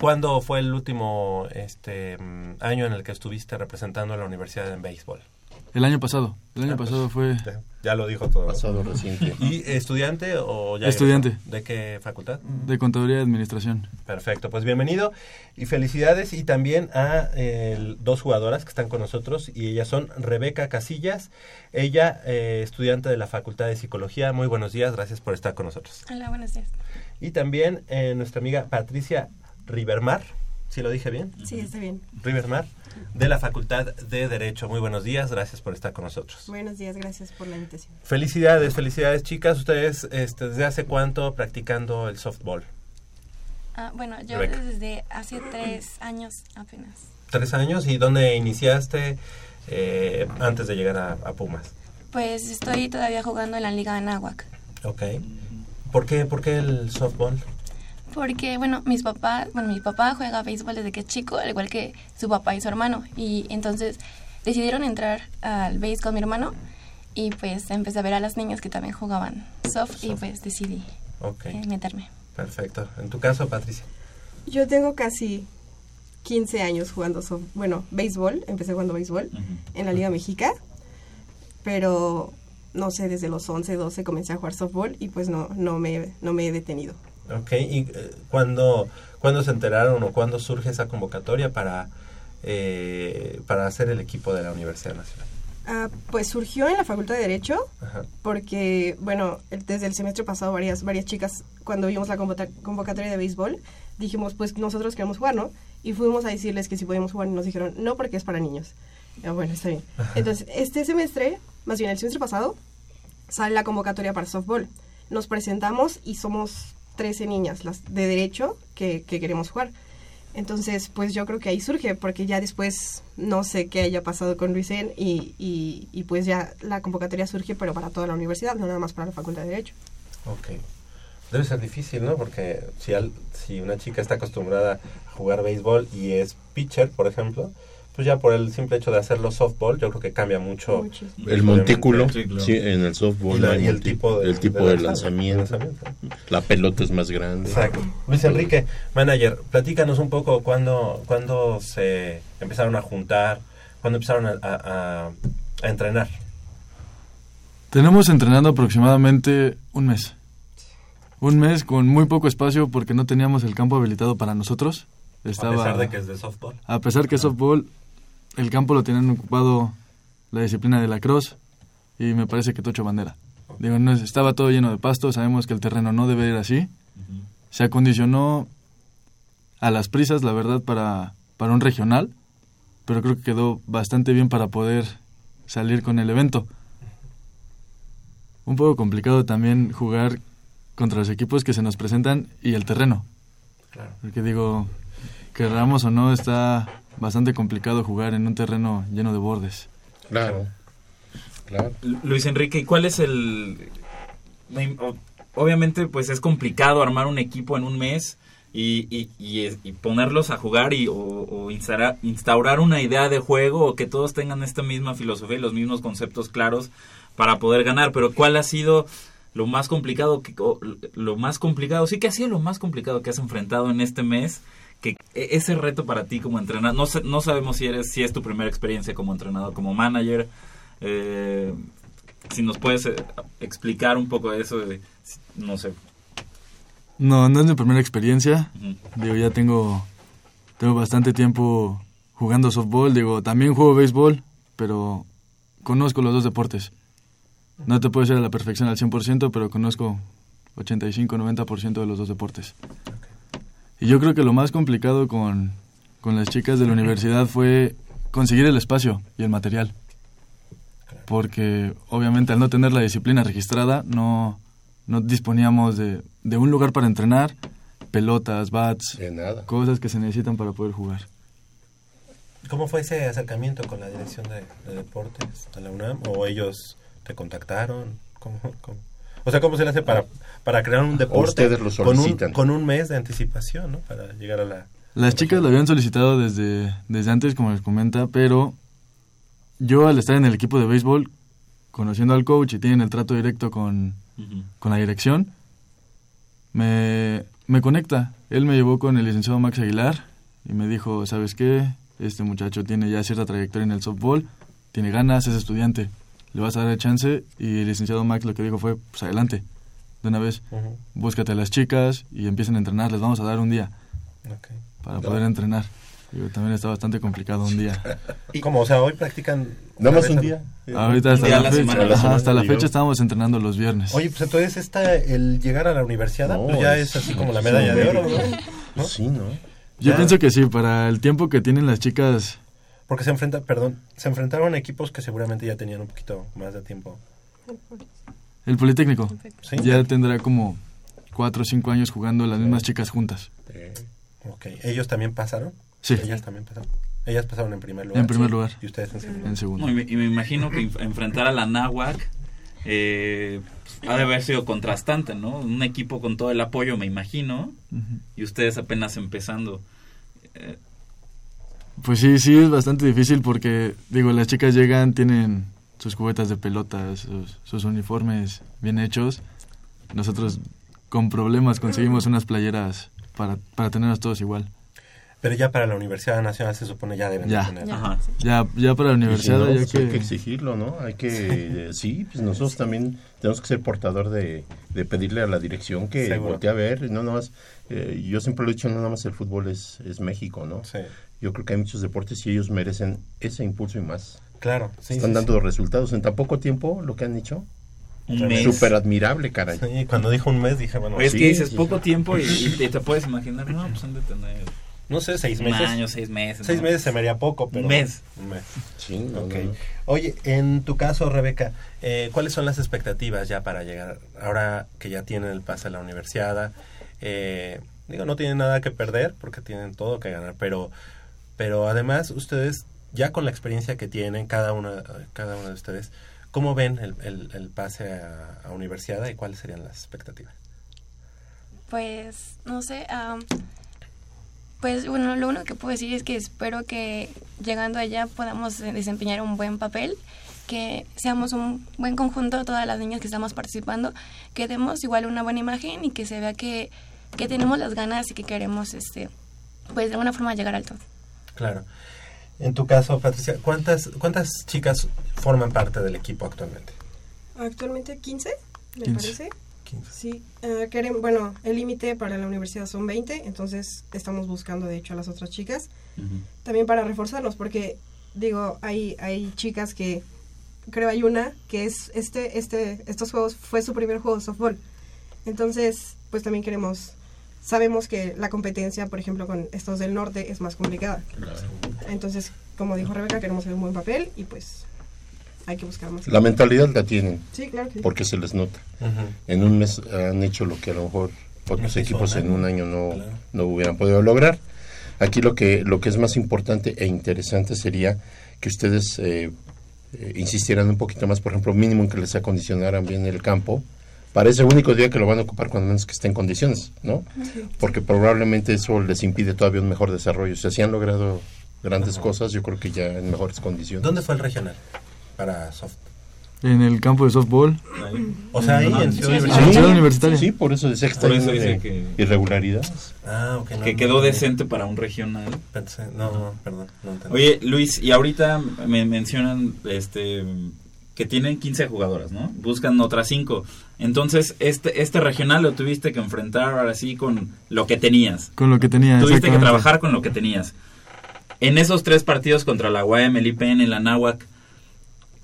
¿Cuándo fue el último este mm, año en el que estuviste representando a la universidad en béisbol? El año pasado. El año Ah, pues, pasado fue Ya, lo dijo todo. Pasado reciente. ¿Y estudiante o ya? Estudiante. egresó? ¿De qué facultad? de Contaduría y Administración. Perfecto, pues bienvenido y felicidades y también a eh, dos jugadoras que están con nosotros y ellas son Rebeca Casillas, ella eh, estudiante de la Facultad de Psicología. Muy buenos días, gracias por estar con nosotros. Hola, buenos días. Y también eh, nuestra amiga Patricia Rivermar, ¿sí lo dije bien? Sí, está bien. Rivermar, de la Facultad de Derecho. Muy buenos días, gracias por estar con nosotros. Buenos días, gracias por la invitación. Felicidades, felicidades chicas. Ustedes, este, ¿desde hace cuánto practicando el softball? Ah, bueno, yo Rebeca. desde hace tres años apenas. Tres años y dónde iniciaste eh, antes de llegar a, a Pumas. Pues estoy todavía jugando en la Liga de Anáhuac. Ok. ¿Por qué, por qué el softball? Porque, bueno, mis papás, bueno, mi papá juega béisbol desde que es chico, al igual que su papá y su hermano. Y entonces decidieron entrar al béis con mi hermano y pues empecé a ver a las niñas que también jugaban soft, y pues decidí eh, meterme. perfecto. En tu caso, Patricia. Yo tengo casi 15 años jugando, soft- bueno, béisbol, empecé jugando béisbol en la Liga Mexica, pero no sé, desde los 11, 12 comencé a jugar softball y pues no, no, me, no me he detenido. Ok, ¿y eh, cuándo, cuándo se enteraron o cuándo surge esa convocatoria para, eh, para hacer el equipo de la Universidad Nacional? Ah, pues surgió en la Facultad de Derecho Ajá. porque, bueno, desde el semestre pasado varias, varias chicas, cuando vimos la convocatoria de béisbol, dijimos, pues nosotros queremos jugar, ¿no? Y fuimos a decirles que si podíamos jugar y nos dijeron, no, porque es para niños. Ah, bueno, está bien. Entonces, este semestre, más bien el semestre pasado, sale la convocatoria para softball. Nos presentamos y somos 13 niñas las de derecho que, que queremos jugar. Entonces, pues yo creo que ahí surge, porque ya después no sé qué haya pasado con Luisen y, y, y pues ya la convocatoria surge, pero para toda la universidad, no nada más para la Facultad de Derecho. Ok. Debe ser difícil, ¿no? Porque si, al- si una chica está acostumbrada a jugar béisbol y es pitcher, por ejemplo, pues ya por el simple hecho de hacerlo softball, yo creo que cambia mucho. Muchísimo. El montículo, Sí, claro. sí, en el softball. Y, la- y el monti- tipo de, el tipo de lanzamiento. lanzamiento. La pelota es más grande. Exacto. Luis Enrique, manager, platícanos un poco cuándo, cuándo se empezaron a juntar, cuándo empezaron a, a- a- entrenar. Tenemos entrenando aproximadamente un mes. Un mes con muy poco espacio porque no teníamos el campo habilitado para nosotros. Estaba, A pesar de que es de softball. a pesar que softball, el campo lo tenían ocupado la disciplina de la cross y me parece que Tocho Bandera. Digo, no, es- estaba todo lleno de pasto, sabemos que el terreno no debe ir así. Se acondicionó a las prisas, la verdad, para, para un regional, pero creo que quedó bastante bien para poder salir con el evento. Un poco complicado también jugar contra los equipos que se nos presentan y el terreno. Claro. Porque digo, querramos o no, está bastante complicado jugar en un terreno lleno de bordes. Claro. Claro. Lu- Luis Enrique, ¿y cuál es el...? Obviamente, pues es complicado armar un equipo en un mes y, y- y es- y ponerlos a jugar y, o, o instaurar, instaurar una idea de juego o que todos tengan esta misma filosofía y los mismos conceptos claros para poder ganar. Pero ¿cuál ha sido lo más complicado? Que, lo más complicado, sí que ha sido lo más complicado que has enfrentado en este mes que e- ese reto para ti como entrenador, no, no sabemos si eres si es tu primera experiencia como entrenador, como manager, eh, si nos puedes eh, explicar un poco eso, de, no sé. No, no es mi primera experiencia. Digo, ya tengo, tengo bastante tiempo jugando softball. Digo, también juego béisbol, pero conozco los dos deportes. No te puedo decir a la perfección al 100%, pero conozco 85-90% de los dos deportes. Y yo creo que lo más complicado con, con las chicas de la universidad fue conseguir el espacio y el material. Porque obviamente al no tener la disciplina registrada no, no disponíamos de, de un lugar para entrenar, pelotas, bats, cosas que se necesitan para poder jugar. ¿Cómo fue ese acercamiento con la dirección de, de deportes de la UNAM? ¿O ellos te contactaron? ¿Cómo, cómo? O sea, ¿cómo se le hace para, para crear un deporte ustedes lo con, un, solicitan. con un mes de anticipación, ¿no? Para llegar a la... Las chicas lo habían solicitado desde, desde antes, como les comenta, pero yo al estar en el equipo de béisbol, conociendo al coach y tienen el trato directo con, con la dirección, me, me conecta. Él me llevó con el licenciado Max Aguilar y me dijo, ¿sabes qué? Este muchacho tiene ya cierta trayectoria en el softball, tiene ganas, es estudiante, le vas a dar el chance y el licenciado Max lo que dijo fue, pues adelante, de una vez, Ujú. búscate a las chicas y empiecen a entrenar, les vamos a dar un día Ok. para poder entrenar. Digo, también está bastante complicado un día. *laughs* ¿Cómo? O sea, hoy practican... Nada más un día. Ahorita hasta día la, la fecha, semana. ajá, semana, hasta la fecha estábamos entrenando los viernes. Oye, pues entonces esta, el llegar a la universidad, No, pues ya es- es así como la medalla un de oro. ¿no? ¿No? Sí, ¿no? Yo ya. pienso que sí, para el tiempo que tienen las chicas, Porque se enfrenta, perdón, se enfrentaron a equipos que seguramente ya tenían un poquito más de tiempo. el Politécnico Sí. ya tendrá como cuatro o cinco años jugando las mismas chicas juntas. Ok. ¿Ellos también pasaron? Sí. Ellas también pasaron. Ellas pasaron en primer lugar. En primer Sí. lugar. Y ustedes en segundo. En segundo. No, y, me, y me imagino que enfrentar a la Náhuac eh, ha de haber sido contrastante, ¿no? Un equipo con todo el apoyo, me imagino, Ujú. y ustedes apenas empezando. Eh, Pues sí, sí es bastante difícil porque, digo, las chicas llegan, tienen sus cubetas de pelotas, sus, sus uniformes bien hechos. Nosotros con problemas conseguimos unas playeras para, para tenernos todos igual. Pero ya para la Universidad Nacional se supone ya deben Ya. de tener. ajá. Ya, ya para la si universidad no, ya pues hay que... exigirlo, ¿no? Hay que, eh, sí, pues nosotros también tenemos que ser portador de, de pedirle a la dirección que Seguro. voltee a ver, no nada más, eh, yo siempre lo he dicho, no nada más el fútbol es, es México, ¿no? Sí. Yo creo que hay muchos deportes y ellos merecen ese impulso y más. Claro. Sí, Están sí, dando resultados en tan poco tiempo, lo que han hecho. Un mes. Súper admirable, caray. sí. Cuando dijo un mes dije, bueno, es que dices sí, poco sí. tiempo y, *laughs* y te, te puedes imaginar, no, pues han de tener no sé, seis un meses. año, seis meses. Seis ¿no? meses se me haría poco, pero... Un mes. Un mes. Sí, no, Ok. no, no. Oye, en tu caso, Rebeca, eh, ¿cuáles son las expectativas ya para llegar, ahora que ya tienen el pase a la universidad? Eh, digo, no tienen nada que perder porque tienen todo que ganar, pero, pero además ustedes, ya con la experiencia que tienen, cada una, cada uno de ustedes, ¿cómo ven el, el- el pase a, universidad y cuáles serían las expectativas? Pues, no sé, am, pues bueno, lo único que puedo decir es que espero que llegando allá podamos desempeñar un buen papel, que seamos un buen conjunto todas las niñas que estamos participando, que demos igual una buena imagen y que se vea que, que tenemos las ganas y que queremos, este, pues de alguna forma llegar al todo. Claro. En tu caso, Patricia, ¿cuántas, cuántas chicas forman parte del equipo actualmente? Actualmente 15, me 15. parece. 15. Sí, eh, querem- bueno, el límite para la universidad son 20, entonces estamos buscando de hecho a las otras chicas. También para reforzarnos, porque digo, hay, hay chicas que, creo hay una que es este, este, estos juegos fue su primer juego de softball. Entonces, pues también queremos, sabemos que la competencia, por ejemplo, con estos del norte es más complicada. Entonces, como dijo Rebeca, queremos hacer un buen papel y pues hay que buscar más. La mentalidad la tienen, Sí, claro que sí. porque se les nota. Ujú. En un mes han hecho lo que a lo mejor otros No equipos en un año no, Claro. no hubieran podido lograr. Aquí lo que, lo que es más importante e interesante sería que ustedes eh, eh, insistieran un poquito más, por ejemplo, mínimo en que les acondicionaran bien el campo para ese único día que lo van a ocupar cuando menos que esté en condiciones, ¿no? Porque probablemente eso les impide todavía un mejor desarrollo. O sea, si han logrado grandes cosas, yo creo que ya en mejores condiciones. ¿Dónde fue el regional para soft? En el campo de softball. O sea, ahí Ajá. en Sí, Ciudad sí, Universitaria. En Ciudad Universitaria. Sí, por eso que dice de que- irregularidades. Ah, ok. no, Que quedó no, decente para un regional. pensé- no, no, perdón. Oye, Luis, y ahorita me mencionan este que tienen 15 jugadoras, ¿no? Buscan otras 5. Entonces, este este regional lo tuviste que enfrentar ahora sí con lo que tenías. Con lo que tenía. Tuviste que trabajar con lo que tenías. En esos tres partidos contra la UAM, el IPN y la NAWAC,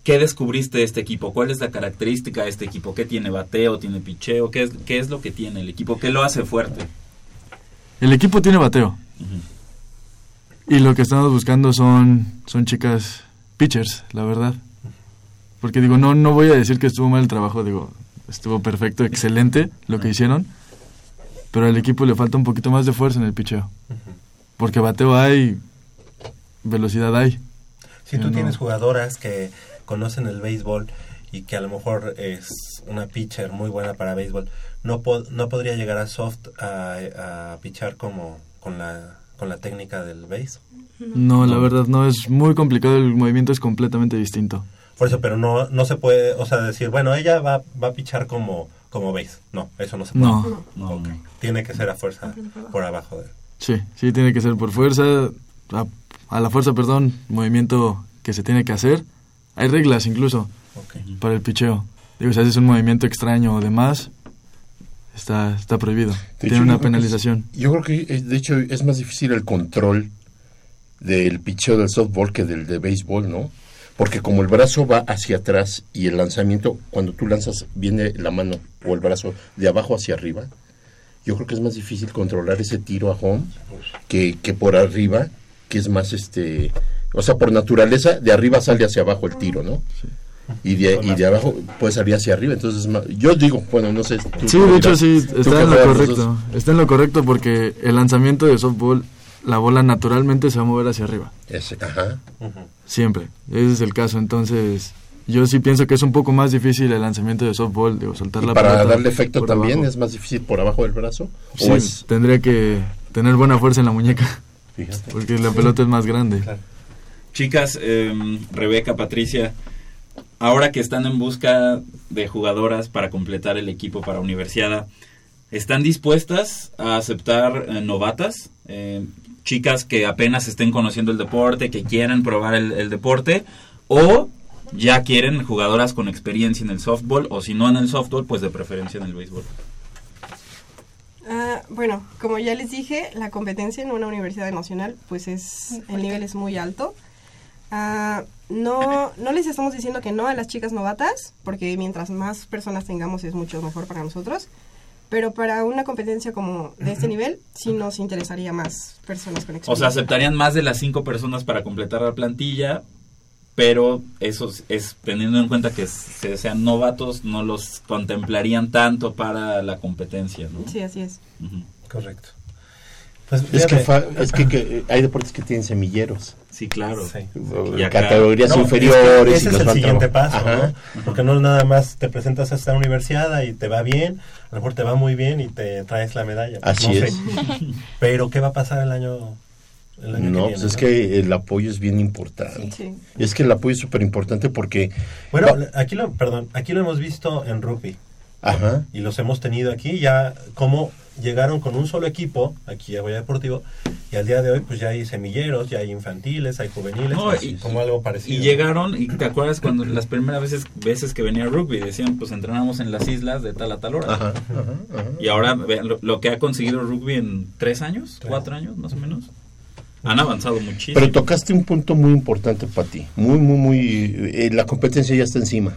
¿Qué descubriste de este equipo? ¿Cuál es la característica de este equipo? ¿Qué tiene bateo? ¿Tiene picheo? ¿Qué es, qué es lo que tiene el equipo? ¿Qué lo hace fuerte? El equipo tiene bateo. Y lo que estamos buscando son, son chicas pitchers, la verdad. Porque digo, no, no voy a decir que estuvo mal el trabajo, digo, estuvo perfecto, excelente lo que hicieron. Pero al equipo le falta un poquito más de fuerza en el picheo. Porque bateo hay, velocidad hay. Si tú No. tienes jugadoras que conocen el béisbol y que a lo mejor es una pitcher muy buena para béisbol, no, po- no podría llegar a soft a, a pichar como con la, con la técnica del béis. No, la verdad no, es muy complicado, el movimiento es completamente distinto. Por eso, pero no, no se puede, o sea, decir, bueno, ella va, va a pichar como, como béis. No, eso no se puede. No. Ok. Tiene que ser a fuerza por abajo de Sí, sí, tiene que ser por fuerza, a, a la fuerza, perdón, movimiento que se tiene que hacer. Hay reglas incluso para el picheo. Digo, si haces un movimiento extraño o demás, está, está prohibido. De Tiene hecho, una es- penalización. yo creo que, de hecho, es más difícil el control del picheo del softball que del de béisbol, ¿no? Porque como el brazo va hacia atrás y el lanzamiento, cuando tú lanzas, viene la mano o el brazo de abajo hacia arriba, yo creo que es más difícil controlar ese tiro a home que, que por arriba, que es más este... O sea, por naturaleza, de arriba sale hacia abajo el tiro, ¿no? Y de, y de abajo puede salir hacia arriba, entonces es más- yo digo, bueno, no sé. tú Sí, de hecho sí, está en lo correcto. Está en lo correcto porque el lanzamiento de softball, la bola naturalmente se va a mover hacia arriba. Ese, ajá. Siempre. Ese es el caso. Entonces, yo sí pienso que es un poco más difícil el lanzamiento de softball, digo, soltar ¿Y la para pelota darle efecto también abajo. es más difícil por abajo del brazo? Sí, ¿O es tendría que tener buena fuerza en la muñeca. *laughs* Fíjate. Porque la pelota es más grande. Chicas, em, Rebeca, Patricia, ahora que están en busca de jugadoras para completar el equipo para Universiada, ¿están dispuestas a aceptar eh, novatas? Eh, chicas que apenas estén conociendo el deporte, que quieran probar el, el deporte, o ya quieren jugadoras con experiencia en el softball, o si no en el softball, pues de preferencia en el béisbol. Ah, bueno, como ya les dije, la competencia en una universidad nacional, pues es el nivel es muy alto. Ah, no, no les estamos diciendo que no a las chicas novatas, porque mientras más personas tengamos es mucho mejor para nosotros. Pero para una competencia como de este nivel, sí nos interesaría más personas con O experiencia. sea, aceptarían más de las cinco personas para completar la plantilla, pero eso es- es teniendo en cuenta que se- sean novatos, no los contemplarían tanto para la competencia, ¿no? Sí, así es. Correcto. Pues Es que, es que, que hay deportes que tienen semilleros. Sí, claro. Y categorías No, es inferiores. y ese es los el siguiente traba- paso, Ajá. ¿no? Porque no nada más te presentas a esta universidad y te va bien, a lo mejor te va muy bien y te traes la medalla. pues, Así no es. sé. *laughs* Pero ¿qué va a pasar el año, el año No, que pues viene? es que el apoyo es bien importante. Sí. Es que el apoyo es súper importante porque... Bueno, va- aquí lo, perdón, aquí lo hemos visto en rugby. Ajá. Y los hemos tenido aquí ya como llegaron con un solo equipo aquí a Goya Deportivo y al día de hoy pues ya hay semilleros, ya hay infantiles, hay juveniles, No, pues, y- como algo parecido. Y llegaron, y te acuerdas cuando las primeras veces, veces que venía rugby, decían, pues entrenamos en las islas de tal a tal hora. Ajá, ajá, ajá. Y ahora vean lo, lo que ha conseguido rugby en tres años, cuatro años más o menos. Han avanzado muchísimo. Pero tocaste un punto muy importante para ti. Muy, muy, muy... eh, la competencia ya está encima.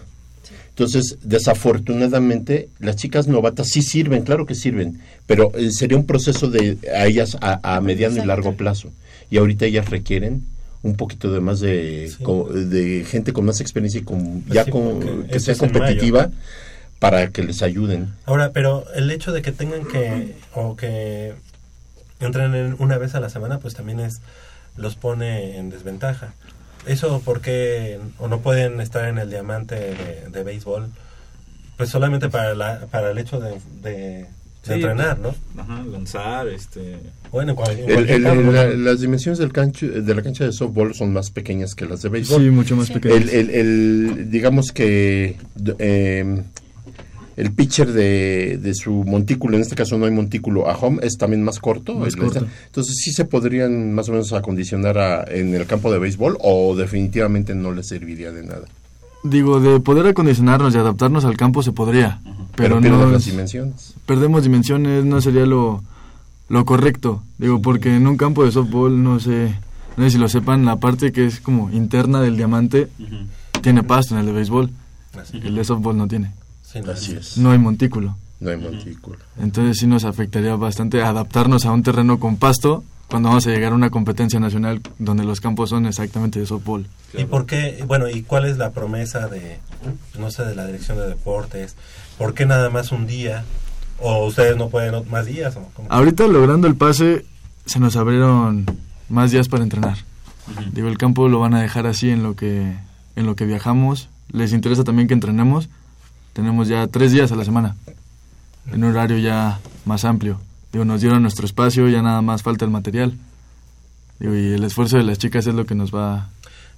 Entonces, desafortunadamente, las chicas novatas sí sirven, claro que sirven, pero eh, sería un proceso de a ellas a, a mediano y largo plazo. Y ahorita ellas requieren un poquito de más de, de gente con más experiencia y con, Pues ya sí, con, que sea mayo. competitiva para que les ayuden. Ahora, pero el hecho de que tengan que o que entren en una vez a la semana, pues también es los pone en desventaja. Eso porque o no pueden estar en el diamante de, de béisbol, pues solamente para la, para el hecho de, de, de Sí, entrenar, ¿no? Ajá, lanzar, este... Bueno, en cual- El- cualquier el- caso, la- ¿no? las dimensiones del cancho, de la cancha de softball son más pequeñas que las de béisbol. Sí, mucho más pequeñas. El, el- el- digamos que eh, el pitcher de, de su montículo, en este caso no hay montículo, a home es también más corto. Más el- corto. Entonces sí se podrían más o menos acondicionar a- en el campo de béisbol o definitivamente no les serviría de nada. Digo, de poder acondicionarnos y adaptarnos al campo se podría, Pero pero, no las es- dimensiones. Perdemos dimensiones, no sería lo, lo correcto. Digo, porque en un campo de softball, no sé, no sé si lo sepan, la parte que es como interna del diamante tiene pasto en el de béisbol. Así. El de softball no tiene. Sí, no, Así es. No hay montículo. No hay montículo. Entonces sí nos afectaría bastante adaptarnos a un terreno con pasto cuando vamos a llegar a una competencia nacional donde los campos son exactamente de softball. ¿Y por qué, bueno, y cuál es la promesa de, no sé, de la dirección de deportes? ¿Por qué nada más un día? ¿O ustedes no pueden más días? ¿o cómo? Ahorita logrando el pase se nos abrieron más días para entrenar. Digo, el campo lo van a dejar así en lo que en lo que viajamos. Les interesa también que entrenemos. Tenemos ya tres días a la semana en un horario ya más amplio. Digo, nos dieron nuestro espacio, ya nada más falta el material. Digo, y el esfuerzo de las chicas es lo que nos va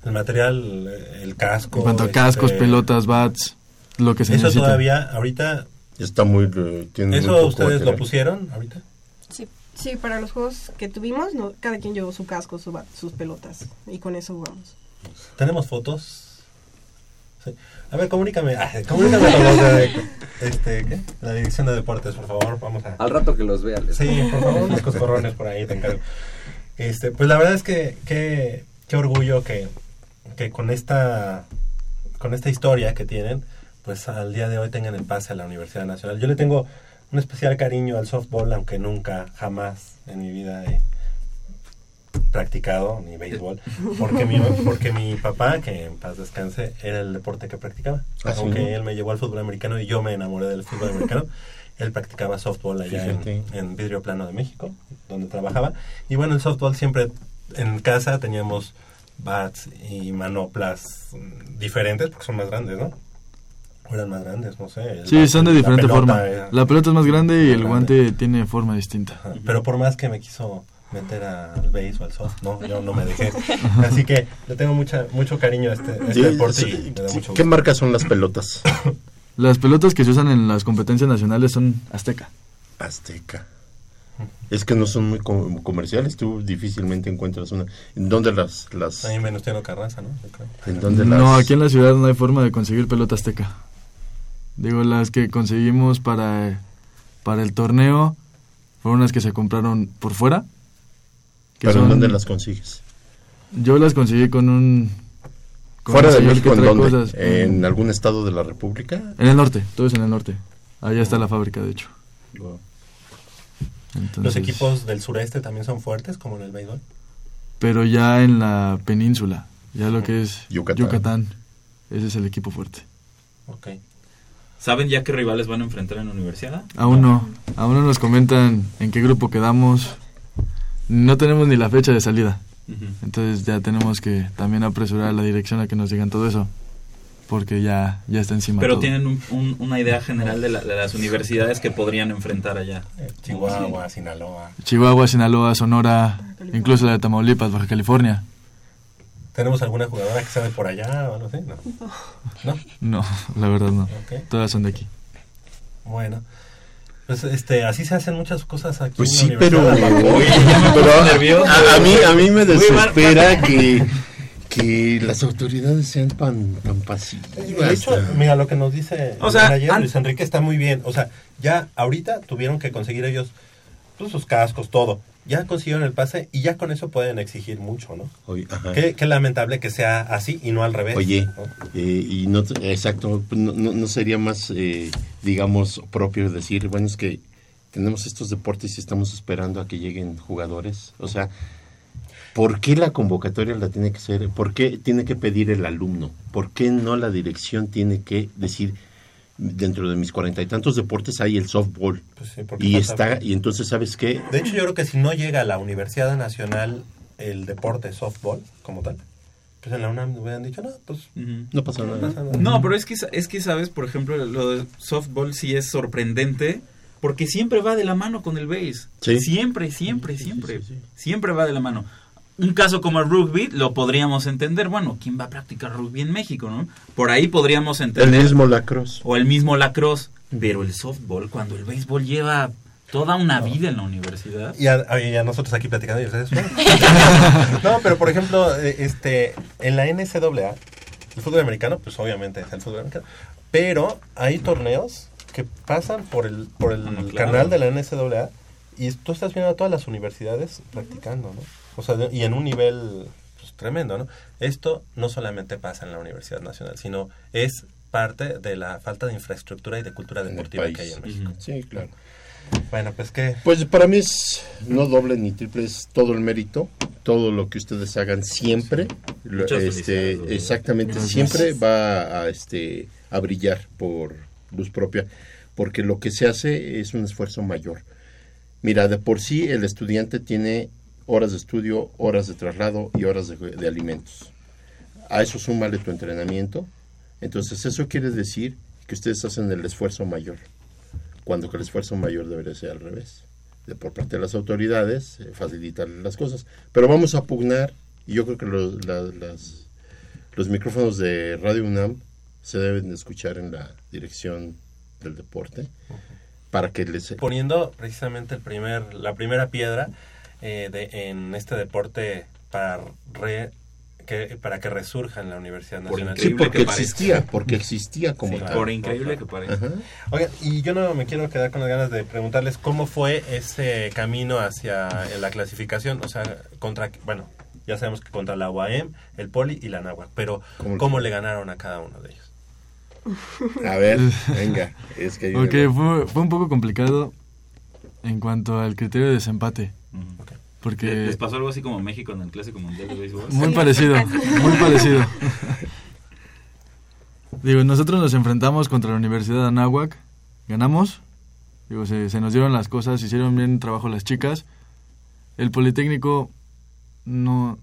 El material, el casco. en cuanto a este, cascos, pelotas, bats, lo que se Eso necesita. todavía, ahorita, Está muy... eh, muy ¿eso poco ustedes lo pusieron ahorita? Sí. Sí, para los juegos que tuvimos, no, cada quien llevó su casco, su bat- sus pelotas. Y con eso jugamos. ¿Tenemos fotos? Sí. A ver, comunícame, *laughs* ah, comunícame con los de, este, ¿qué? La dirección de deportes, por favor, vamos a... Al rato que los vean. les- Sí, por favor, unos coscorrones por ahí, te encargo. Este, pues la verdad es que qué qué orgullo que, que con esta con esta historia que tienen, pues al día de hoy tengan el pase a la Universidad Nacional. Yo le tengo un especial cariño al softball, aunque nunca, jamás en mi vida he practicado ni béisbol, porque mi, porque mi papá, que en paz descanse, era el deporte que practicaba. Ah, aunque él me llevó al fútbol americano y yo me enamoré del fútbol americano, él practicaba softball allá en, en Vidrio Plano de México, donde trabajaba. Y bueno, el softball siempre en casa teníamos bats y manoplas mm, diferentes, porque son más grandes, ¿no? O eran más grandes, no sé. Sí, son de la diferente pelota forma. era- La pelota es más grande y más el grande. guante tiene forma distinta. Ajá, Pero por más que me quiso meter al base o al soft, no, yo no me dejé. Así que le tengo mucha, mucho cariño a este, a este Sí, deporte sí, y me da sí. mucho ¿Qué marcas son las pelotas? *coughs* Las pelotas que se usan en las competencias nacionales son Azteca. Azteca. Es que no son muy com- comerciales, tú difícilmente encuentras una. ¿En dónde las...? las Ahí Venustiano Carranza, ¿no? Yo creo. ¿En dónde No, las...? aquí en la ciudad no hay forma de conseguir pelota Azteca. Digo, las que conseguimos para, para el torneo fueron las que se compraron por fuera. Que ¿Pero en son- dónde las consigues? Yo las conseguí con un... con ¿Fuera un de México en dónde? cosas. ¿En algún estado de la República? En el norte, todo es en el norte. Allá está la fábrica, de hecho. Wow. Entonces- Los equipos del sureste también son fuertes, como en el béisbol. Pero ya en la península, ya lo que es Yucatán. Yucatán, ese es el equipo fuerte. Ok. ¿Saben ya qué rivales van a enfrentar en la universidad? Aún no, aún no nos comentan en qué grupo quedamos. No tenemos ni la fecha de salida. Entonces ya tenemos que también apresurar a la dirección a que nos digan todo eso. Porque ya, ya está encima. Pero todo. tienen un- un- una idea general de, la- de las universidades que podrían enfrentar allá. Eh, Chihuahua, Sinaloa. Chihuahua, Sinaloa, Sonora, incluso la de Tamaulipas, Baja California. ¿Tenemos alguna jugadora que sabe por allá o? No. ¿No? *laughs* No, la verdad no. Todas son de aquí. Bueno. Pues este, así se hacen muchas cosas aquí Pues en sí, la pero, *laughs* pero a, a- mí, a mí me desespera que, que las autoridades sean tan, tan pasivas. De hecho, mira lo que nos dice O sea, an- Luis Enrique está muy bien. O sea, ya ahorita tuvieron que conseguir ellos pues, sus cascos, todo. Ya consiguieron el pase y ya con eso pueden exigir mucho, ¿no? Oye, ajá. Qué, qué lamentable que sea así y no al revés. Oye, ¿no? eh, y no, exacto, no, no- sería más, eh, digamos, propio decir, bueno, es que tenemos estos deportes y estamos esperando a que lleguen jugadores. O sea, ¿por qué la convocatoria la tiene que ser? ¿Por qué tiene que pedir el alumno? ¿Por qué no la dirección tiene que decir, dentro de mis cuarenta y tantos deportes hay el softball? Pues sí, Y está, y entonces, ¿sabes qué? De hecho, yo creo que si no llega a la Universidad Nacional el deporte softball como tal, pues en la UNAM hubieran dicho, no, pues. No pasa nada. pasa nada. No, pero es que, es que, ¿sabes? Por ejemplo, lo de softball sí es sorprendente porque siempre va de la mano con el base. Sí. Siempre, siempre, siempre. sí, sí. Siempre va de la mano. Un caso como el rugby lo podríamos entender. Bueno, ¿quién va a practicar rugby en México, no? Por ahí podríamos El entender. mismo lacrosse. O el mismo lacrosse. Pero el softball, cuando el béisbol lleva toda una vida en la universidad. Y a, nosotros aquí platicando y ustedes. *laughs* no, pero por ejemplo, eh, este, en la NCAA, el fútbol americano, pues obviamente es el fútbol americano, pero hay torneos que pasan por el, por el Ah, no, claro. canal de la NCAA y tú estás viendo a todas las universidades practicando, ¿no? O sea, de- y en un nivel pues, tremendo, ¿no? Esto no solamente pasa en la Universidad Nacional, sino es parte de la falta de infraestructura y de cultura deportiva que hay en México. Sí, claro. Bueno, pues que... Pues para mí es no doble ni triple, es todo el mérito, todo lo que ustedes hagan siempre, este, exactamente, Gracias. siempre va a, este, a brillar por luz propia, porque lo que se hace es un esfuerzo mayor. Mira, de por sí el estudiante tiene horas de estudio, horas de traslado y horas de, de alimentos. A eso súmale tu entrenamiento. Entonces eso quiere decir que ustedes hacen el esfuerzo mayor, cuando que el esfuerzo mayor debería ser al revés. De por parte de las autoridades, eh, facilitarles las cosas. Pero vamos a pugnar, y yo creo que los, la- las- los micrófonos de Radio UNAM se deben de escuchar en la dirección del deporte para que les poniendo precisamente el primer, la primera piedra eh, de, en este deporte para re- que, para que resurja en la Universidad Por Nacional. Sí, porque existía, porque existía como Sí, tal. Por increíble que parezca. Oigan, y yo no me quiero quedar con las ganas de preguntarles cómo fue ese camino hacia la clasificación, o sea, contra, bueno, ya sabemos que contra la UAM, el Poli y la Náhuac, pero ¿Cómo ¿cómo, le- le ganaron a cada uno de ellos? *laughs* A ver, venga, es que Ok, fue, fue un poco complicado en cuanto al criterio de desempate. Porque... ¿Les pasó algo así como México en el Clásico Mundial de Béisbol? Muy parecido, muy parecido. *laughs* Digo, nosotros nos enfrentamos contra la Universidad de Anáhuac, ganamos, digo, se, se nos dieron las cosas, hicieron bien trabajo las chicas. El Politécnico, no,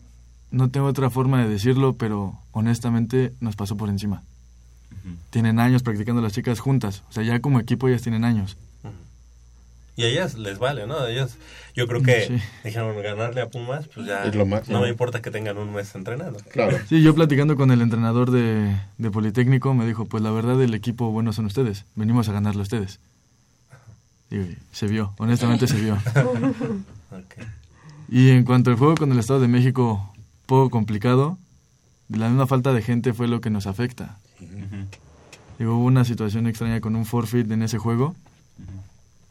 no tengo otra forma de decirlo, pero honestamente nos pasó por encima. Tienen años practicando las chicas juntas, o sea, ya como equipo ellas tienen años. Y a ellas les vale, ¿no? A ellas, yo creo que Sí. dijeron ganarle a Pumas, pues ya Es lo máximo. no me importa que tengan un mes entrenando. Claro. Sí, yo platicando con el entrenador de, de Politécnico me dijo, pues la verdad el equipo bueno son ustedes, venimos a ganarle a ustedes. Y se vio, honestamente se vio. *laughs* Y en cuanto al juego con el Estado de México, poco complicado, la misma falta de gente fue lo que nos afecta. Digo, hubo una situación extraña con un forfeit en ese juego,